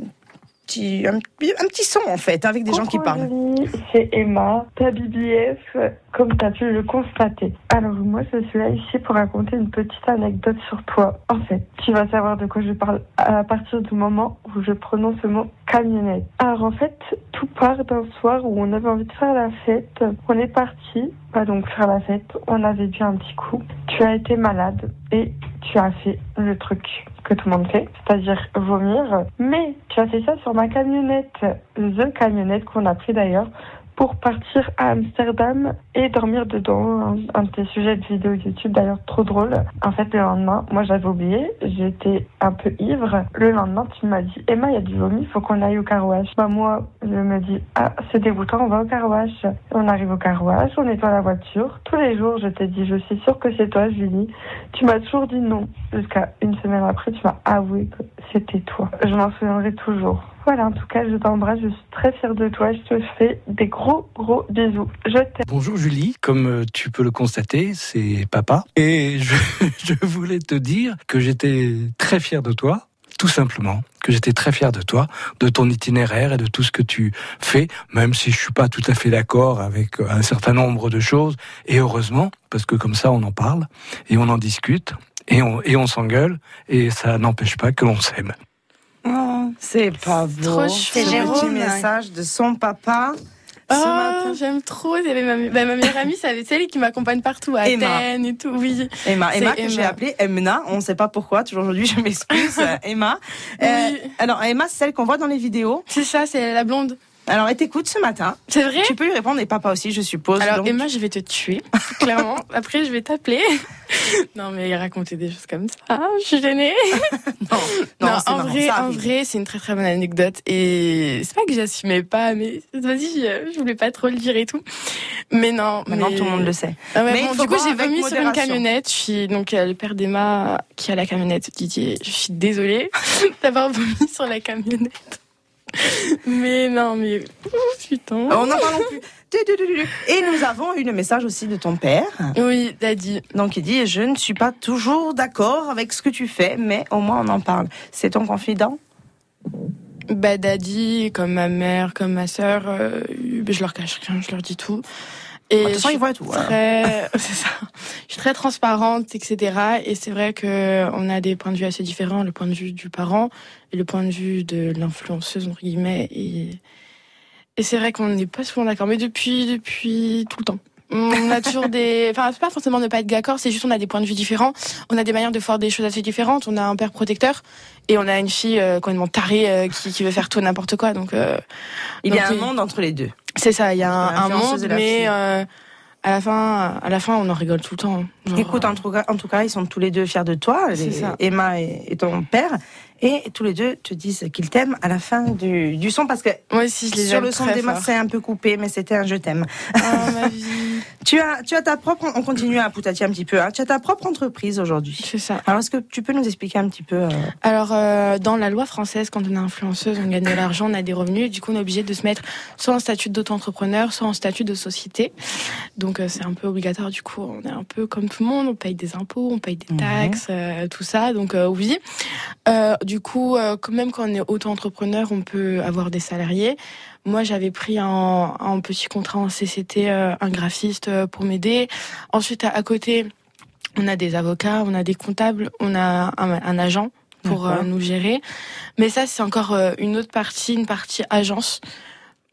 petit, un, un petit son, en fait, avec des gens qui parlent. C'est Emma, ta BBF, comme tu as pu le constater. Alors moi, je suis là ici pour raconter une petite anecdote sur toi. En fait, tu vas savoir de quoi je parle à partir du moment où je prononce le mot camionnette. Alors en fait, tout part d'un soir où on avait envie de faire la fête. On est parti, donc faire la fête. On avait bu un petit coup. Tu as été malade et tu as fait le truc que tout le monde fait, c'est-à-dire vomir. Mais tu as fait ça sur ma camionnette, the camionnette qu'on a pris d'ailleurs pour partir à Amsterdam et dormir dedans. Un, de tes sujets de vidéo YouTube d'ailleurs trop drôle. En fait, le lendemain, moi j'avais oublié, j'étais un peu ivre. Le lendemain, tu m'as dit Emma, il y a du vomi, faut qu'on aille au carouage. Bah moi, je me dis ah c'est dégoûtant, on va au carouage. On arrive au carouage, on nettoie la voiture. Tous les jours, je t'ai dit je suis sûre que c'est toi, Julie. Tu m'as toujours dit non. Jusqu'à une semaine après, tu m'as avoué que c'était toi. Je m'en souviendrai toujours. Voilà, en tout cas, je t'embrasse, je suis très fière de toi, je te fais des gros, gros bisous. Je t'aime. Bonjour Julie, comme euh, tu peux le constater, c'est papa. Et je, voulais te dire que j'étais très fier de toi, tout simplement, que j'étais très fier de toi, de ton itinéraire et de tout ce que tu fais, même si je suis pas tout à fait d'accord avec un certain nombre de choses. Et heureusement, parce que comme ça, on en parle et on en discute et on, et on s'engueule et ça n'empêche pas que l'on s'aime. C'est pas beau. C'est Jérôme. Petit message de son papa. Oh, j'aime trop. Il y avait ma, bah, ma meilleure amie, c'est celle qui m'accompagne partout, à Emma. Athènes et tout. Oui. Emma, Emma que j'ai Emma. appelée Emna, on ne sait pas pourquoi, toujours aujourd'hui je m'excuse, euh, Emma. Euh, Oui. alors Emma, c'est celle qu'on voit dans les vidéos. C'est ça, c'est la blonde. Alors elle t'écoute ce matin. C'est vrai Tu peux lui répondre et papa aussi, je suppose. Alors Donc, Emma, je vais te tuer, clairement. Après, je vais t'appeler. non, mais raconter des choses comme ça, Ah, je suis gênée. non, non, c'est en marrant, vrai, en vrai, c'est une très très bonne anecdote et c'est pas que j'assumais pas, mais vas-y, je voulais pas trop le dire et tout. Mais non, Maintenant mais- tout le monde le sait. Ah ouais, Mais bon, du coup, j'ai vomi sur une camionnette. Je suis donc euh, le père d'Emma qui a la camionnette Didier. Je suis désolée d'avoir vomi sur la camionnette. Mais non, mais Ouh, putain. On n'en parlons plus. Et nous avons eu le message aussi de ton père. Oui, Daddy. Donc il dit Je ne suis pas toujours d'accord avec ce que tu fais, mais au moins on en parle. C'est ton confident? Bah, Daddy, comme ma mère, comme ma sœur, euh, je leur cache rien, je leur dis tout. Et De toute façon, voit tout. hein. très, c'est ça. Je suis très transparente, etc. Et c'est vrai que on a des points de vue assez différents, le point de vue du parent et le point de vue de l'influenceuse entre guillemets. Et, et c'est vrai qu'on n'est pas souvent d'accord, mais depuis, depuis tout le temps. On a toujours des, enfin c'est pas forcément ne pas être d'accord, c'est juste on a des points de vue différents, on a des manières de voir des choses assez différentes. On a un père protecteur et on a une fille euh, complètement tarée euh, qui, qui veut faire tout et n'importe quoi. Donc euh, Il y a donc, un oui. monde entre les deux. C'est ça, il y a un, un monde, et la fille. mais euh, à la fin, à la fin, on en rigole tout le temps. Genre, Écoute, en tout, cas, en tout cas, ils sont tous les deux fiers de toi, C'est les- ça. Emma et, et ton père, et tous les deux te disent qu'ils t'aiment à la fin du, du son, parce que moi aussi, je les sur le son d'Emma, fort. c'est un peu coupé, mais c'était un je t'aime. Oh, ma vie. Tu as, tu as ta propre, on continue à poutatier un petit peu, hein. tu as ta propre entreprise aujourd'hui. C'est ça. Alors, est-ce que tu peux nous expliquer un petit peu euh, Alors, euh, dans la loi française, quand on est influenceuse, on gagne de l'argent, on a des revenus, et du coup, on est obligé de se mettre soit en statut d'auto-entrepreneur, soit en statut de société. Donc, euh, c'est un peu obligatoire. Du coup, on est un peu comme tout le monde, on paye des impôts, on paye des Mhm. taxes, tout ça. Donc, oui. Du coup, euh, quand même quand on est auto-entrepreneur, on peut avoir des salariés. Moi, j'avais pris en petit contrat en CCT euh, un graphiste euh, pour m'aider. Ensuite, à, à côté, on a des avocats, on a des comptables, on a un, un agent pour nous gérer. Mais ça, c'est encore une autre partie, une partie agence.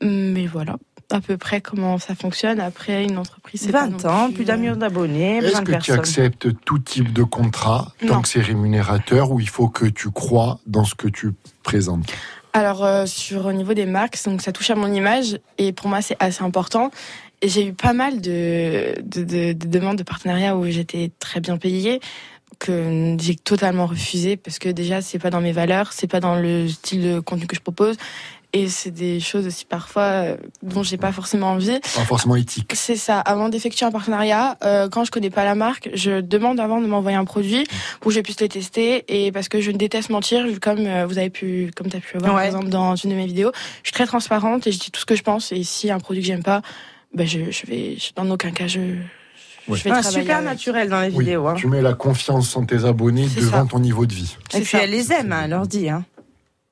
Mais voilà, à peu près comment ça fonctionne. Après, une entreprise, c'est pas 20 non ans, plus, plus d'un euh, million d'abonnés, Est-ce plein de que tu personnes. acceptes tout type de contrat tant Non. que c'est rémunérateur ou il faut que tu crois dans ce que tu présentes? Alors euh, sur au niveau des marques, donc ça touche à mon image et pour moi c'est assez important. Et j'ai eu pas mal de, de, de- de demandes de partenariat où j'étais très bien payée que j'ai totalement refusé parce que déjà c'est pas dans mes valeurs, c'est pas dans le style de contenu que je propose et c'est des choses aussi parfois euh, dont j'ai pas forcément envie. Pas forcément éthique. C'est ça. Avant d'effectuer un partenariat, euh, quand je connais pas la marque, je demande avant de m'envoyer un produit pour que je puisse le tester. Et parce que je déteste mentir, comme euh, vous avez pu, comme t'as pu le voir Ouais. par exemple dans une de mes vidéos, je suis très transparente et je dis tout ce que je pense. Et si un produit que j'aime pas, ben je, je vais, je- dans aucun cas, je, Ouais. je vais Ah, super avec. naturel dans les Oui, vidéos. hein. tu mets la confiance en tes abonnés devant ça. ton niveau de vie. Et puis ça. elle les aime, hein, leur dit. Hein.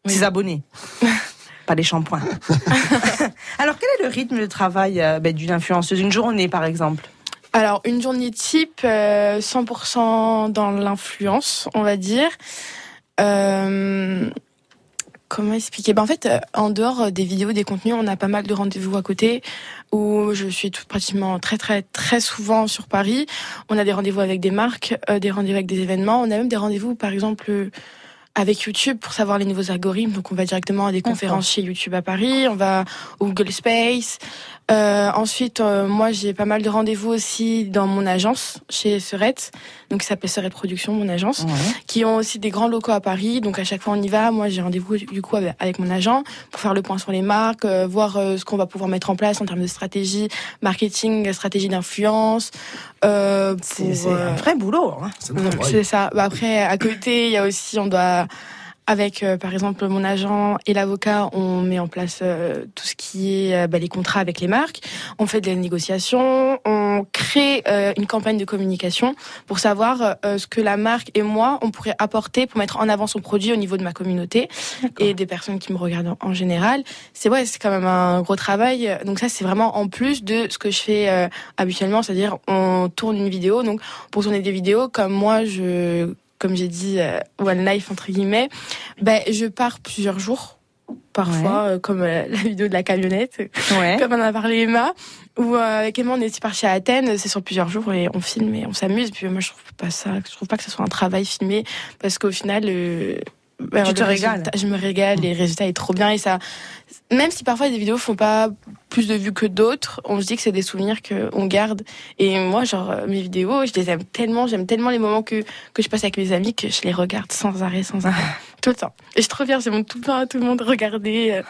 Oui. Ses abonnés. Pas les shampoings. Alors, quel est le rythme de travail euh, ben, d'une influenceuse Une journée, par exemple? Alors, une journée type, euh, 100% dans l'influence, on va dire. Euh, comment expliquer? Ben, En fait, euh, en dehors des vidéos, des contenus, on a pas mal de rendez-vous à côté où je suis tout, pratiquement très, très, très souvent sur Paris. On a des rendez-vous avec des marques, euh, des rendez-vous avec des événements. On a même des rendez-vous, par exemple, euh, avec YouTube pour savoir les nouveaux algorithmes. Donc on va directement à des conférences chez YouTube à Paris, on va au Google Space. Euh, ensuite, euh, moi j'ai pas mal de rendez-vous aussi dans mon agence chez Serette, donc ça s'appelle Serette Production, mon agence, qui ont aussi des grands locaux à Paris. Donc à chaque fois on y va. Moi j'ai rendez-vous du coup avec, mon agent pour faire le point sur les marques, euh, voir euh, ce qu'on va pouvoir mettre en place en termes de stratégie, marketing, stratégie d'influence. Euh, C'est pour, c'est euh, un vrai boulot. hein. c'est ça. Bah, après, à côté, il y a aussi, on doit, avec euh, par exemple mon agent et l'avocat, on met en place euh, tout ce qui est euh, bah, les contrats avec les marques. On fait des négociations, on crée euh, une campagne de communication pour savoir euh, ce que la marque et moi on pourrait apporter pour mettre en avant son produit au niveau de ma communauté et des personnes qui me regardent en, en général. C'est ouais, c'est quand même un gros travail. Donc ça, c'est vraiment en plus de ce que je fais euh, habituellement, c'est-à-dire on tourne une vidéo. Donc pour tourner des vidéos, comme moi, je, comme j'ai dit, euh, one life entre guillemets, ben je pars plusieurs jours. Parfois, euh, comme euh, la vidéo de la camionnette, comme on a parlé Emma, ou euh, avec Emma on est parti à Athènes, c'est sur plusieurs jours et on filme et on s'amuse. Puis moi je trouve pas ça, je trouve pas que ce soit un travail filmé parce qu'au final, ben, Tu te régales. Je me régale, les résultats est trop bien et ça, même si parfois des vidéos font pas plus de vues que d'autres, on se dit que c'est des souvenirs qu'on garde. Et moi, genre, euh, mes vidéos, je les aime tellement, j'aime tellement les moments que, que je passe avec mes amis que je les regarde sans arrêt, sans arrêt. tout le temps. Et je suis trop fière, je montre tout le temps à tout le monde, regardez. euh.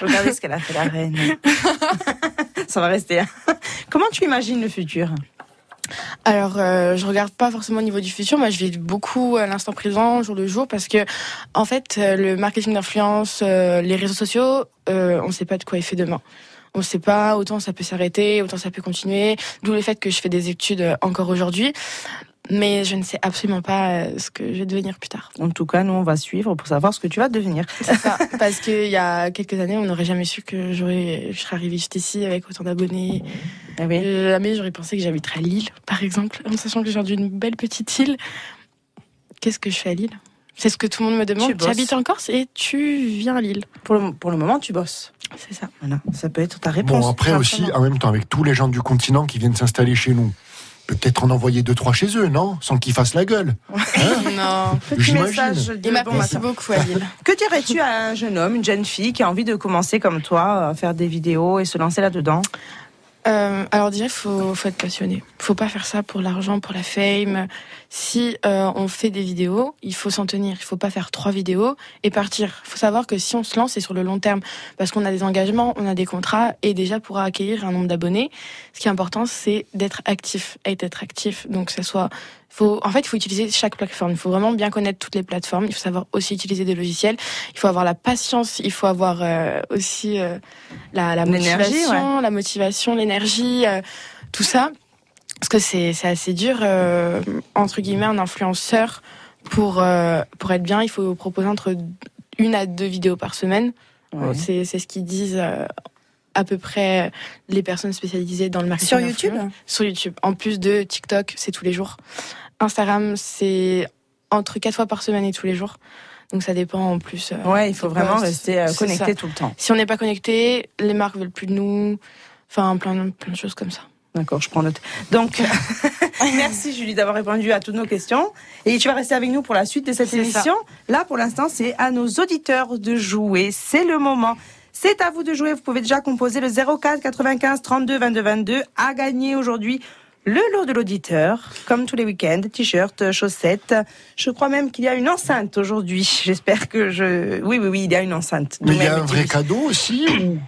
Regardez ce qu'elle a fait la reine. Ça va rester. hein. Comment tu imagines le futur? Alors, euh, je regarde pas forcément au niveau du futur. Moi, je vis beaucoup à l'instant présent, jour le jour, parce que, en fait, euh, le marketing d'influence, euh, les réseaux sociaux, euh, on ne sait pas de quoi il fait demain. On ne sait pas, autant ça peut s'arrêter, autant ça peut continuer. D'où le fait que je fais des études encore aujourd'hui. Mais je ne sais absolument pas euh, ce que je vais devenir plus tard. En tout cas, nous, on va suivre pour savoir ce que tu vas devenir. C'est ça. Parce qu'il y a quelques années, on n'aurait jamais su que j'aurais, je serais arrivée juste ici avec autant d'abonnés. Euh, Jamais j'aurais pensé que j'habiterais à Lille, par exemple, en sachant que j'ai d'une belle petite île. Qu'est-ce que je fais à Lille? C'est ce que tout le monde me demande. Tu habites en Corse et tu viens à Lille. Pour le, pour le moment, tu bosses. C'est ça. Voilà, ça peut être ta réponse. Bon, après aussi, en même temps, avec tous les gens du continent qui viennent s'installer chez nous, peut-être en envoyer deux, trois chez eux, non? Sans qu'ils fassent la gueule. non. Petit J'imagine. message de Il m'a bon merci matin. beaucoup Lille. Que dirais-tu à un jeune homme, une jeune fille qui a envie de commencer comme toi à faire des vidéos et se lancer là-dedans? Euh, alors déjà, faut, faut être passionné. Faut pas faire ça pour l'argent, pour la fame. Si euh, on fait des vidéos, il faut s'en tenir. Il faut pas faire trois vidéos et partir. Faut savoir que si on se lance, c'est sur le long terme, parce qu'on a des engagements, on a des contrats, et déjà pour accueillir un nombre d'abonnés, ce qui est important, c'est d'être actif, et d'être actif. Donc ça soit, faut, en fait, il faut utiliser chaque plateforme. Il faut vraiment bien connaître toutes les plateformes. Il faut savoir aussi utiliser des logiciels. Il faut avoir la patience. Il faut avoir euh, aussi euh, la, motivation, la motivation, l'énergie, euh, tout ça. Parce que c'est assez dur, entre guillemets, un influenceur, pour, pour être bien, il faut proposer entre une à deux vidéos par semaine. Ouais. C'est ce qu'ils disent à peu près les personnes spécialisées dans le marketing. Sur. YouTube Sur YouTube. En plus de TikTok, c'est tous les jours. Instagram, c'est entre quatre fois par semaine et tous les jours. Donc ça dépend en plus. euh, Ouais, il faut vraiment rester euh, connecté ça. tout le temps. Si on n'est pas connecté, les marques veulent plus de nous. Enfin, plein, de- plein de choses comme ça. D'accord, je prends note. Donc, merci Julie d'avoir répondu à toutes nos questions. Et tu vas rester avec nous pour la suite de cette émission. Là, pour l'instant, c'est à nos auditeurs de jouer. C'est le moment. C'est à vous de jouer. Vous pouvez déjà composer le 04 95 32 22 22 à gagner aujourd'hui. Le lot de l'auditeur, comme tous les week-ends, t-shirts, chaussettes. Je crois même qu'il y a une enceinte aujourd'hui. J'espère que je... Oui, oui, oui, il y a une enceinte. Mais il y a un vrai cadeau aussi ou-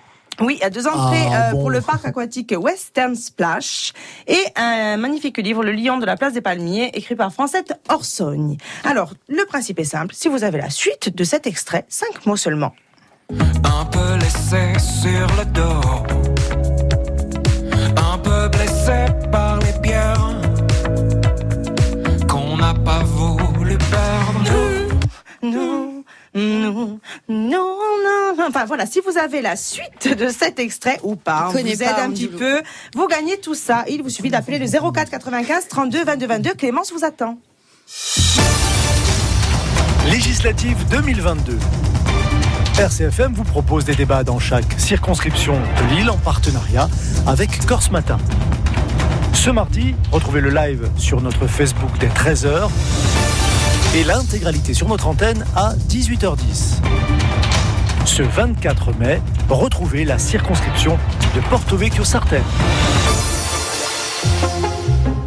oui, il y a deux entrées Ah, euh, bon. pour le parc aquatique Western Splash et un magnifique livre, Le Lion de la place des Palmiers, écrit par Francette Orsogne. Alors, le principe est simple. Si vous avez la suite de cet extrait, cinq mots seulement. Un peu laissé sur le dos. Voilà, si vous avez la suite de cet extrait ou pas, on Connais vous pas, aide un on petit peu. Vous gagnez tout ça. Il vous suffit d'appeler le 04 95 32 22 22. Clémence vous attend. Législative 2022. RCFM vous propose des débats dans chaque circonscription de Lille en partenariat avec Corse Matin. Ce mardi, retrouvez le live sur notre Facebook dès 13h Et l'intégralité sur notre antenne à 18h10. Ce 24 mai, retrouvez la circonscription de Porto Vecchio Sartène.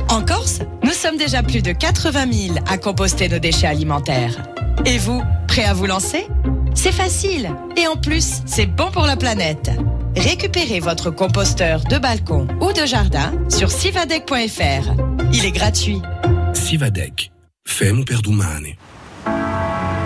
En Corse, nous sommes déjà plus de 80 000 à composter nos déchets alimentaires. Et vous, prêt à vous lancer? C'est facile. Et en plus, c'est bon pour la planète. Récupérez votre composteur de balcon ou de jardin sur sivadec.fr. Il est gratuit. Sivadec. Femme per domani.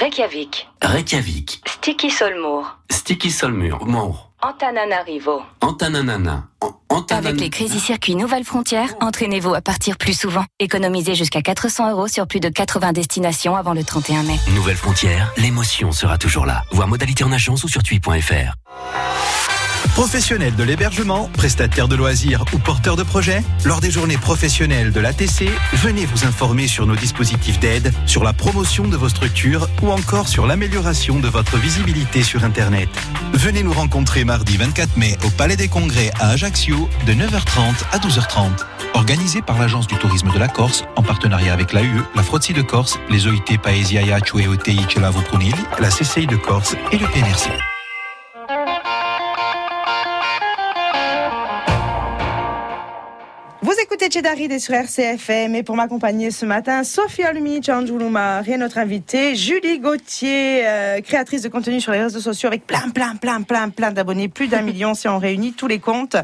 Reykjavik. Reykjavik. Sticky Solmour. Sticky Solmur. Mour. Antananarivo. Antananana. Avec les Crazy Circuits Nouvelle Frontière, entraînez-vous à partir plus souvent. Économisez jusqu'à 400 euros sur plus de 80 destinations avant le 31 mai. Nouvelle frontière, l'émotion sera toujours là. Voir modalité en agence ou sur tui.fr. Professionnels de l'hébergement, prestataires de loisirs ou porteurs de projets, lors des journées professionnelles de l'ATC, venez vous informer sur nos dispositifs d'aide, sur la promotion de vos structures ou encore sur l'amélioration de votre visibilité sur Internet. Venez nous rencontrer mardi 24 mai au Palais des Congrès à Ajaccio de 9h30 à 12h30. Organisé par l'Agence du tourisme de la Corse, en partenariat avec l'AUE, la Frozzi de Corse, les OIT Paesi Ajaccio et OTI la CCI de Corse et le PNRC. Vous écoutez Chedaride sur RCFM et pour m'accompagner ce matin, Sophia Lumi, Chanjuluma et notre invitée Julie Gauthier, euh, créatrice de contenu sur les réseaux sociaux avec plein, plein, plein, plein, plein d'abonnés, plus d'un million si on réunit tous les comptes.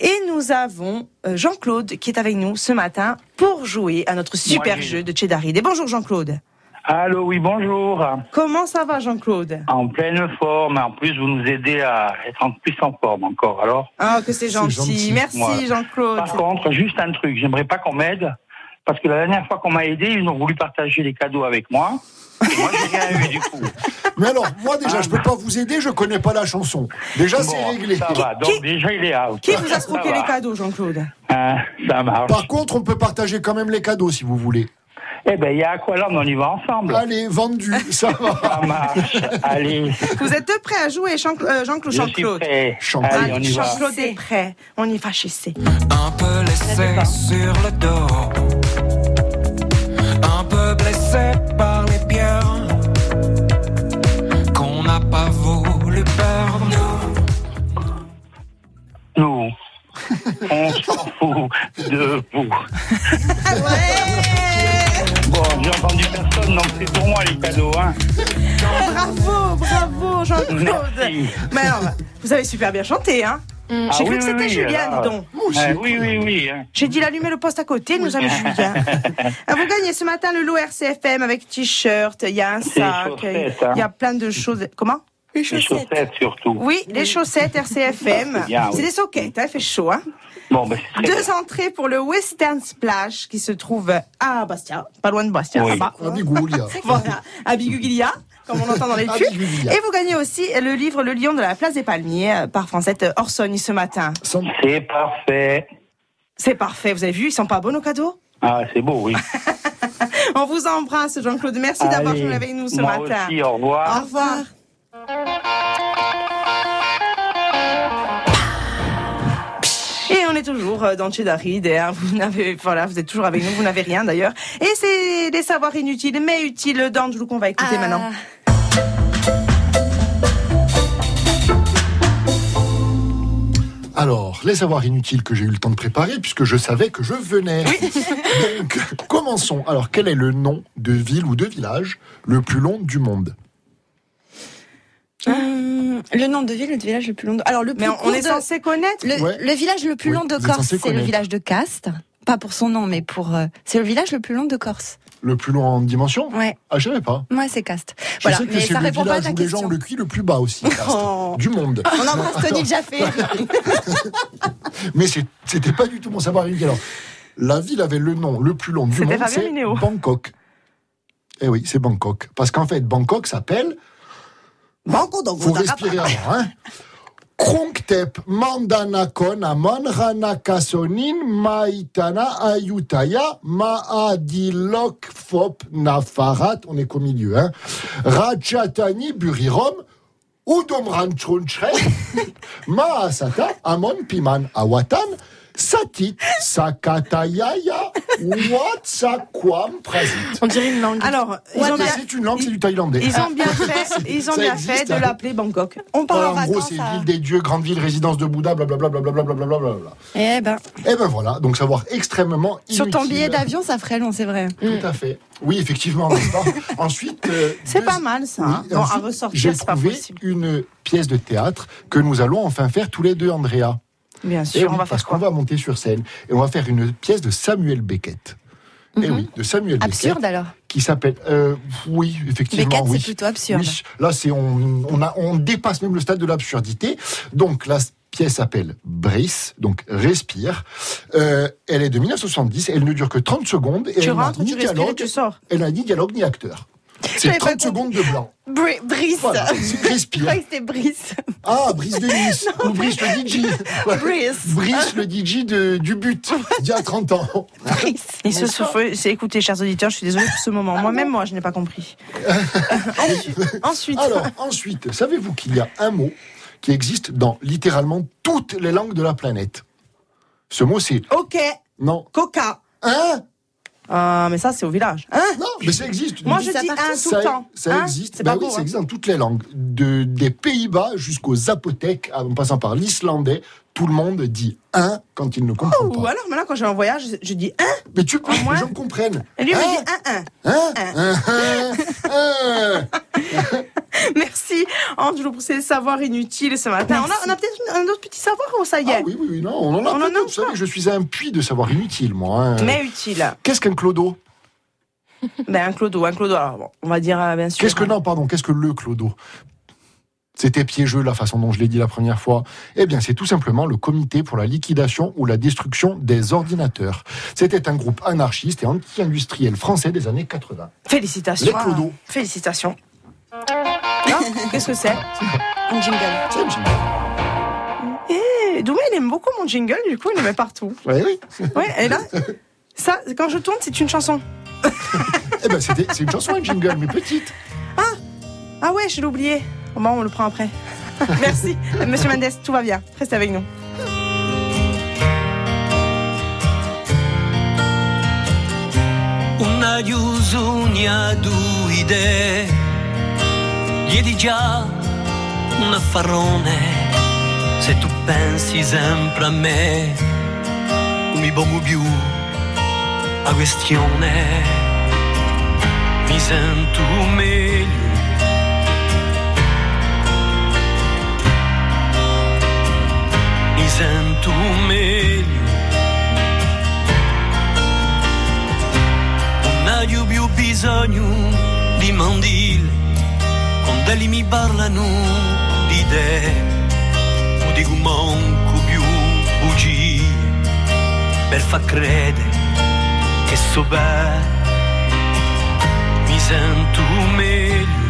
Et nous avons euh, Jean-Claude qui est avec nous ce matin pour jouer à notre super jeu de Chedaride. Et bonjour Jean-Claude. Allô, oui, bonjour. Comment ça va Jean-Claude? En pleine forme. En plus, vous nous aidez à être en plus en forme encore. Alors Ah, que c'est gentil. Merci Ouais. Jean-Claude. Par contre, juste un truc. J'aimerais pas qu'on m'aide. Parce que la dernière fois qu'on m'a aidé, ils ont voulu partager les cadeaux avec moi. Et moi, j'ai rien eu du coup. Mais alors, moi déjà, je peux pas vous aider, je connais pas la chanson. Déjà, c'est réglé. Ça va. Donc, déjà, il est out. Qui vous a va. les cadeaux Jean-Claude? Hein, ça marche. Par contre, on peut partager quand même les cadeaux si vous voulez. Eh ben, il y a Aqualand, on y va ensemble. Allez, vendu, ça va. Ça marche. Allez. Vous êtes prêts à jouer Jean- euh, Jean-Claude Je suis Jean-Claude prêt. Allez, on y va. Jean-Claude est prêt. On y va chez C. Un peu laissé sur le dos, un peu blessé par les pierres qu'on n'a pas voulu perdre. Nous, on s'en fout de vous. Bon, j'ai entendu personne, donc c'est pour moi les cadeaux, hein. Bravo, bravo Jean-Claude. Mais alors, vous avez super bien chanté, hein Ah J'ai oui, cru que oui, c'était oui, Julien, alors. dis donc. Ah, oui, oui, oui. hein. J'ai dit l'allumer le poste à côté, nous avons Julien. Ah, Vous gagnez ce matin le lot RCFM avec t-shirt, il y a un sac, chaussettes, il y a hein. plein de choses. Comment? Les chaussettes surtout. Oui, les chaussettes RCFM. C'est oui. C'est des soquettes, hein, il fait chaud. Hein. Bon, ben Deux entrées pour le Western Splash qui se trouve à Bastia, pas loin de Bastia, Oui. À Bigoulia. Voilà, à Biguguilia, comme on entend dans les. Biguguilia. Et vous gagnez aussi le livre Le Lion de la place des Palmiers euh, par Francette Orsogne ce matin. C'est parfait. C'est parfait, vous avez vu, ils sont pas bons nos cadeaux? Ah, c'est beau, oui. On vous embrasse Jean-Claude, merci d'avoir joué avec nous ce moi matin. aussi, au revoir. Au revoir. Et on est toujours euh, dans Chedaride, hein. vous n'avez, voilà, vous êtes toujours avec nous, vous n'avez rien d'ailleurs. Et c'est des savoirs inutiles, mais utiles d'Angelou qu'on va écouter maintenant. Alors, les savoirs inutiles que j'ai eu le temps de préparer, puisque je savais que je venais. Donc, commençons. Alors, quel est le nom de ville ou de village le plus long du monde? Hum, le nom de ville, le village le plus long de... Alors, le plus Mais on, est de- censé connaître. Le, Ouais. le village le plus Oui, long de Corse, c'est le village de Castres. Pas pour son nom, mais pour. euh, c'est le village le plus long de Corse. Le plus long en dimension Ouais. Ah, je savais pas. Ouais, c'est Castres. Je Voilà, sais que mais c'est ça le répond pas à village où les gens ont le cuit le plus bas aussi, Castres, Oh. du monde. On embrasse Tony Jaffé. Mais c'était pas du tout mon savoir. Alors, la ville avait le nom le plus long du monde, c'est Minéo. Bangkok. Eh oui, c'est Bangkok. Parce qu'en fait, Bangkok s'appelle. Faut respirer avant, hein. Krongtep Mandanakon Amon Ranakasonin Maitana Ayutaya Maadilok Fop Nafarat, on est qu'au milieu, hein. Rajatani Burirom Udomranchunchre Maasata Amon Piman Awatan Satit Sakatayaya Watsakwam Prasit. On dirait une langue. Alors, C'est une langue, c'est du thaïlandais. ils ont bien fait, ils ont bien existe, fait de hein. l'appeler Bangkok. On part en en gros, c'est l'île des dieux, grande ville, résidence de Bouddha, blablabla, blablabla, blablabla, blablabla. Eh ben, Et ben voilà, donc savoir extrêmement sur ton billet d'avion, ça ferait long, c'est vrai. Tout à fait. Oui, effectivement, Ensuite, euh, C'est deux- pas mal ça. Oui, hein. à ressortir, j'ai c'est pas trouvé possible. une pièce de théâtre que nous allons enfin faire tous les deux, Andrea. Bien Et sûr, oui, on va parce faire qu'on va monter sur scène et on va faire une pièce de Samuel Beckett. Et oui, de Samuel Mhm. Absurde Beckett, alors. qui s'appelle. euh, oui, effectivement, Beckett, oui. c'est plutôt absurde. Oui, là, c'est on, on, a, on dépasse même le stade de l'absurdité. Donc la pièce s'appelle Brice, donc respire. Euh, elle est de 1970, elle ne dure que 30 secondes et Tu elle n'a rentres, ni tu respires et dialogue, tu sors. elle n'a ni dialogue ni acteur. C'est J'avais pas 30 secondes de blanc. Bri- Brice. Voilà, c'est Je croyais que c'était Brice. Ah, Brice de Nice, ou Brice le DJ. Ouais. Brice. Brice le DJ de, du but, d'il y a 30 ans. Et ce, c'est écoutez, chers auditeurs, je suis désolée pour ce moment. Moi-même, moi, je n'ai pas compris. ensuite, ensuite. Alors, ensuite, savez-vous qu'il y a un mot qui existe dans littéralement toutes les langues de la planète? Ce mot, c'est ok, non. coca. Hein? Ah, mais ça, c'est au village. Hein Non, mais ça existe. Moi, je dis un tout ça, le temps. ça Hein existe. Ben pas oui, beau. ça hein. existe dans toutes les langues. De, des Pays-Bas jusqu'aux Zapothèques, en passant par l'islandais, tout le monde dit un quand il ne comprend Oh, pas. alors maintenant, quand j'ai un voyage, je, je dis un. Mais tu peux, les gens comprennent. Et lui, il Hein me dit un, un. Hein Hein Hein Hein Merci, Angelo, pour ces savoirs inutiles ce matin. On a, peut-être un autre petit savoir ou ça y est? Ah oui, oui, oui, non, on en a On en. Vous savez, je suis un puits de savoir inutile, moi. hein. Mais utile. Qu'est-ce qu'un clodo? Ben, un clodo, un clodo. Alors, bon, on va dire, euh, bien sûr. Qu'est-ce que non, pardon, qu'est-ce que le clodo? C'était piégeux la façon dont je l'ai dit la première fois. Eh bien, c'est tout simplement le comité pour la liquidation ou la destruction des ordinateurs. C'était un groupe anarchiste et anti-industriel français des années 80. Félicitations. Les clodos. Félicitations. Non Qu'est-ce que c'est Un jingle. C'est un jingle. Eh, Doumé, il aime beaucoup mon jingle, du coup, il le met partout. Ouais, oui. Ouais, et là, ça, quand je tourne, c'est une chanson. Eh ben, c'était- c'est une chanson, un jingle, mais petite. Ah ouais, je l'ai oublié. Bon, on le prend après. Merci. Monsieur Mendes, tout va bien. Restez avec nous. Una chiusugna, due idee, chiedi già un affarone, se tu pensi sempre a me, mi pongo più la questione, mi sento. Mi sento meglio. Non ho più bisogno di mandile Quando elli mi parlano di te. Non dico manco più bugie Per far credere che so bene Mi sento meglio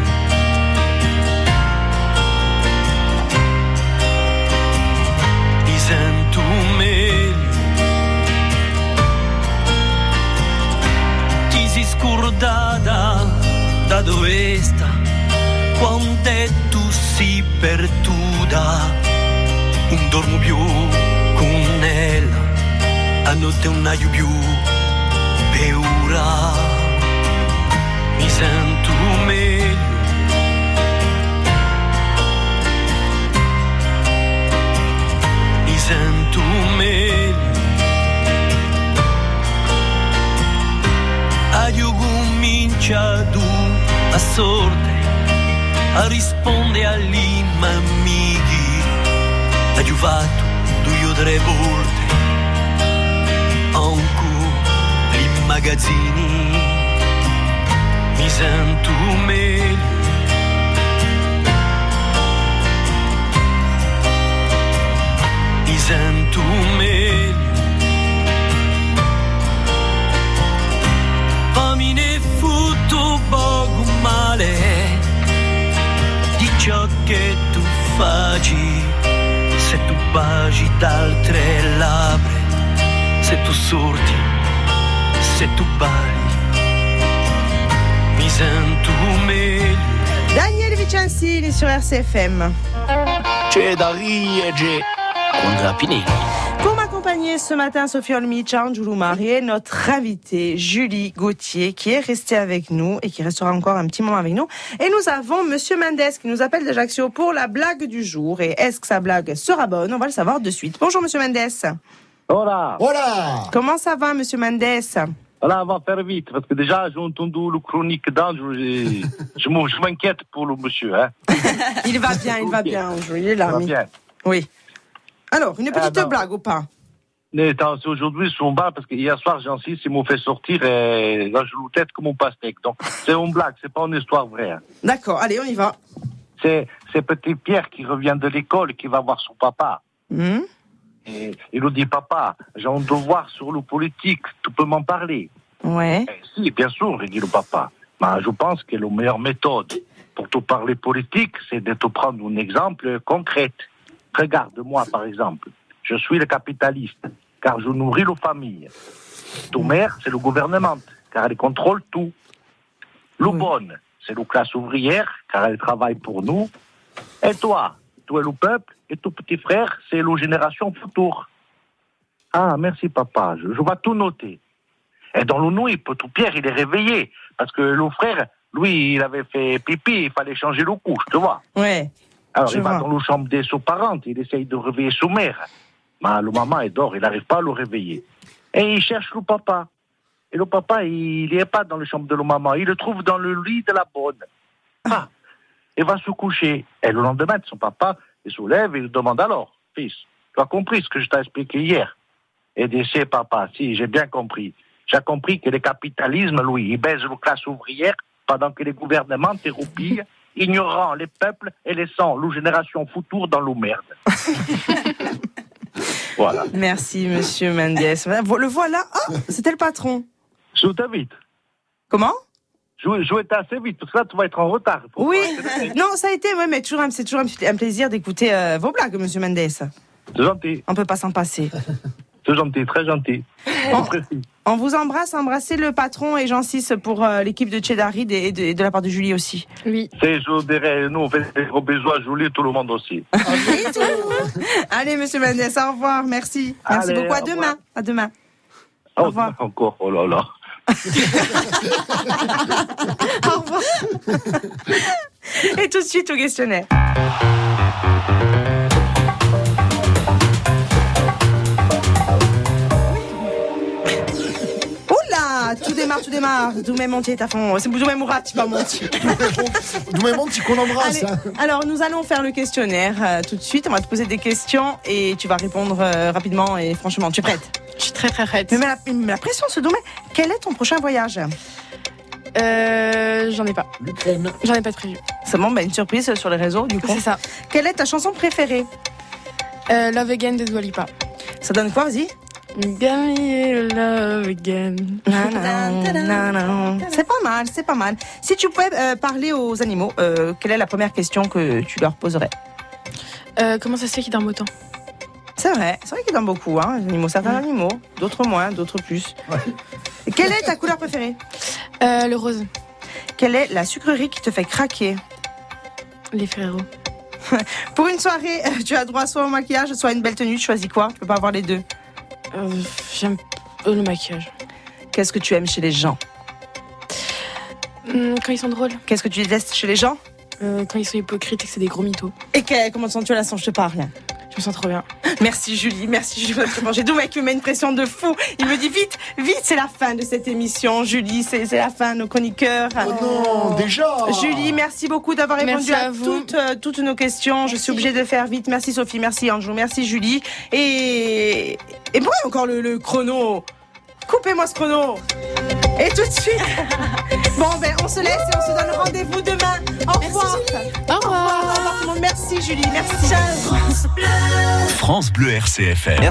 da dove sta quando tu si perduta non dormo più con ella a notte non hai più paura mi sento meglio la sorte risponde all'imamighi aiutato due o tre volte. Ancora un cu magazzini. Sur RCFM. C'è da riege con Rapinelli. Pour m'accompagner ce matin, Sophie Olmi, Chanjoulou Marie, notre invitée Julie Gauthier, qui est restée avec nous et qui restera encore un petit moment avec nous. Et nous avons Monsieur Mendes qui nous appelle d'Ajaccio pour la blague du jour. Et est-ce que sa blague sera bonne? On va le savoir de suite. Bonjour Monsieur Mendes. Voilà. Voilà. Comment ça va Monsieur Mendes? Voilà, on va faire vite, parce que déjà, j'ai entendu le chronique d'Ange, je, je m'inquiète pour le monsieur. Hein. Il va bien, il va bien. Il est là. Ça va oui. bien. Oui. Alors, une petite Ah, blague ou pas? Mais attends, c'est aujourd'hui son bar, parce que hier soir, Jean-Cis, ils m'ont fait sortir et là, je loue tête comme mon pastèque. Donc, c'est une blague, c'est pas une histoire vraie. hein. D'accord, allez, on y va. C'est, c'est petit Pierre qui revient de l'école et qui va voir son papa. Hmm? Il lui dit, papa, j'ai un devoir sur le politique, tu peux m'en parler Ouais. Eh, Si, bien sûr, il dit le papa. Mais je pense que la meilleure méthode pour te parler politique, c'est de te prendre un exemple concret. Regarde-moi, par exemple. Je suis le capitaliste, car je nourris la famille. Ton mère, c'est le gouvernement, car elle contrôle tout. Le bonne, c'est la classe ouvrière, car elle travaille pour nous. Et toi, es le peuple, et ton petit frère, c'est la génération future. Ah, merci papa, je, je vais tout noter. Et dans le nuit, petit Pierre, il est réveillé. Parce que le frère, lui, il avait fait pipi, il fallait changer le couche, tu vois. Ouais. Alors, il va dans la chambre des sous-parentes, il essaye de réveiller son mère. Mais le maman, il dort, il n'arrive pas à le réveiller. Et il cherche le papa. Et le papa, il n'est pas dans la chambre de la maman, il le trouve dans le lit de la bonne. Ah, il va se coucher. Et le lendemain, son papa, il se lève et il demande alors, fils, tu as compris ce que je t'ai expliqué hier? Et dit, c'est papa, si, j'ai bien compris. J'ai compris que le capitalisme, lui, il baise la classe ouvrière pendant que les gouvernements t'éroupillent, ignorant les peuples et laissant la génération future dans l'eau merde. voilà. Merci, monsieur Mendes. Le voilà. Ah, c'était le patron. Je vais vite. Comment? Être assez vite, parce que là, tu vas être en retard. Oui. Non, ça a été, ouais, mais toujours, un- c'est toujours un, un plaisir d'écouter euh, vos blagues, monsieur Mendes. C'est gentil. On peut pas s'en passer. C'est gentil, très gentil. Bon. C'est précis. On vous embrasse, embrassez le patron et Jean 6 pour euh, l'équipe de Cheddarid et de, et de la part de Julie aussi. Oui. C'est, je dirais, nous, on fait des gros bisous à Julie, tout le monde aussi. Allez, monsieur Mendes, au revoir, merci. Merci Allez, beaucoup, à au demain. revoir. À demain. Oh, encore, oh là là. Au revoir. et tout de suite au questionnaire. Oula, tout démarre, tout démarre. Doumé Monti est à fond. C'est Doumé Mourat, pas Monti. Doumé Monti qu'on embrasse. Allez, hein. alors, nous allons faire le questionnaire euh, tout de suite. On va te poser des questions et tu vas répondre euh, rapidement et franchement. Tu es prête? Très très prête. Mais la, pression, ce Doumé. Quel est ton prochain voyage? Euh, j'en ai pas. L'Ukraine. J'en ai pas de prévu. C'est bon, bah, une surprise sur les réseaux, du coup. C'est ça. Quelle est ta chanson préférée? Euh, Love Again de Dua Lipa. Ça donne quoi, vas-y? Love again. C'est pas mal, c'est pas mal. Si tu pouvais euh, parler aux animaux, euh, quelle est la première question que tu leur poserais? Euh, comment ça se fait qu'ils dorment autant? C'est vrai, c'est vrai qu'ils dorment beaucoup, hein, les animaux. Certains animaux, d'autres moins, d'autres plus. Quelle est ta couleur préférée Euh, Le rose. Quelle est la sucrerie qui te fait craquer Les frérots. Pour une soirée, euh, tu as droit soit au maquillage, soit à une belle tenue. Tu choisis quoi? Tu peux pas avoir les deux. Euh, J'aime le maquillage. Qu'est-ce que tu aimes chez les gens? Hum, quand ils sont drôles. Qu'est-ce que tu détestes chez les gens? Euh, quand ils sont hypocrites et que c'est des gros mythos. Et que- comment te sens-tu à l'instant? Je te parle Je me sens trop bien. Merci Julie, merci Julie. J'ai deux mecs qui me met une pression de fou. Il me dit vite, vite, c'est la fin de cette émission. Julie, c'est c'est la fin, nos chroniqueurs. Oh non, déjà Julie, merci beaucoup d'avoir Merci répondu à, toutes, euh, toutes nos questions. Je suis obligée de faire vite. Merci Sophie, merci Anjou, merci Julie. Et, et bon, encore le, le chrono. Coupez-moi ce chrono. Et tout de suite. Bon, ben, on se laisse et on se donne rendez-vous demain. Au revoir. Au revoir. Au revoir tout le monde. Merci Julie, merci. France Bleu RCFM.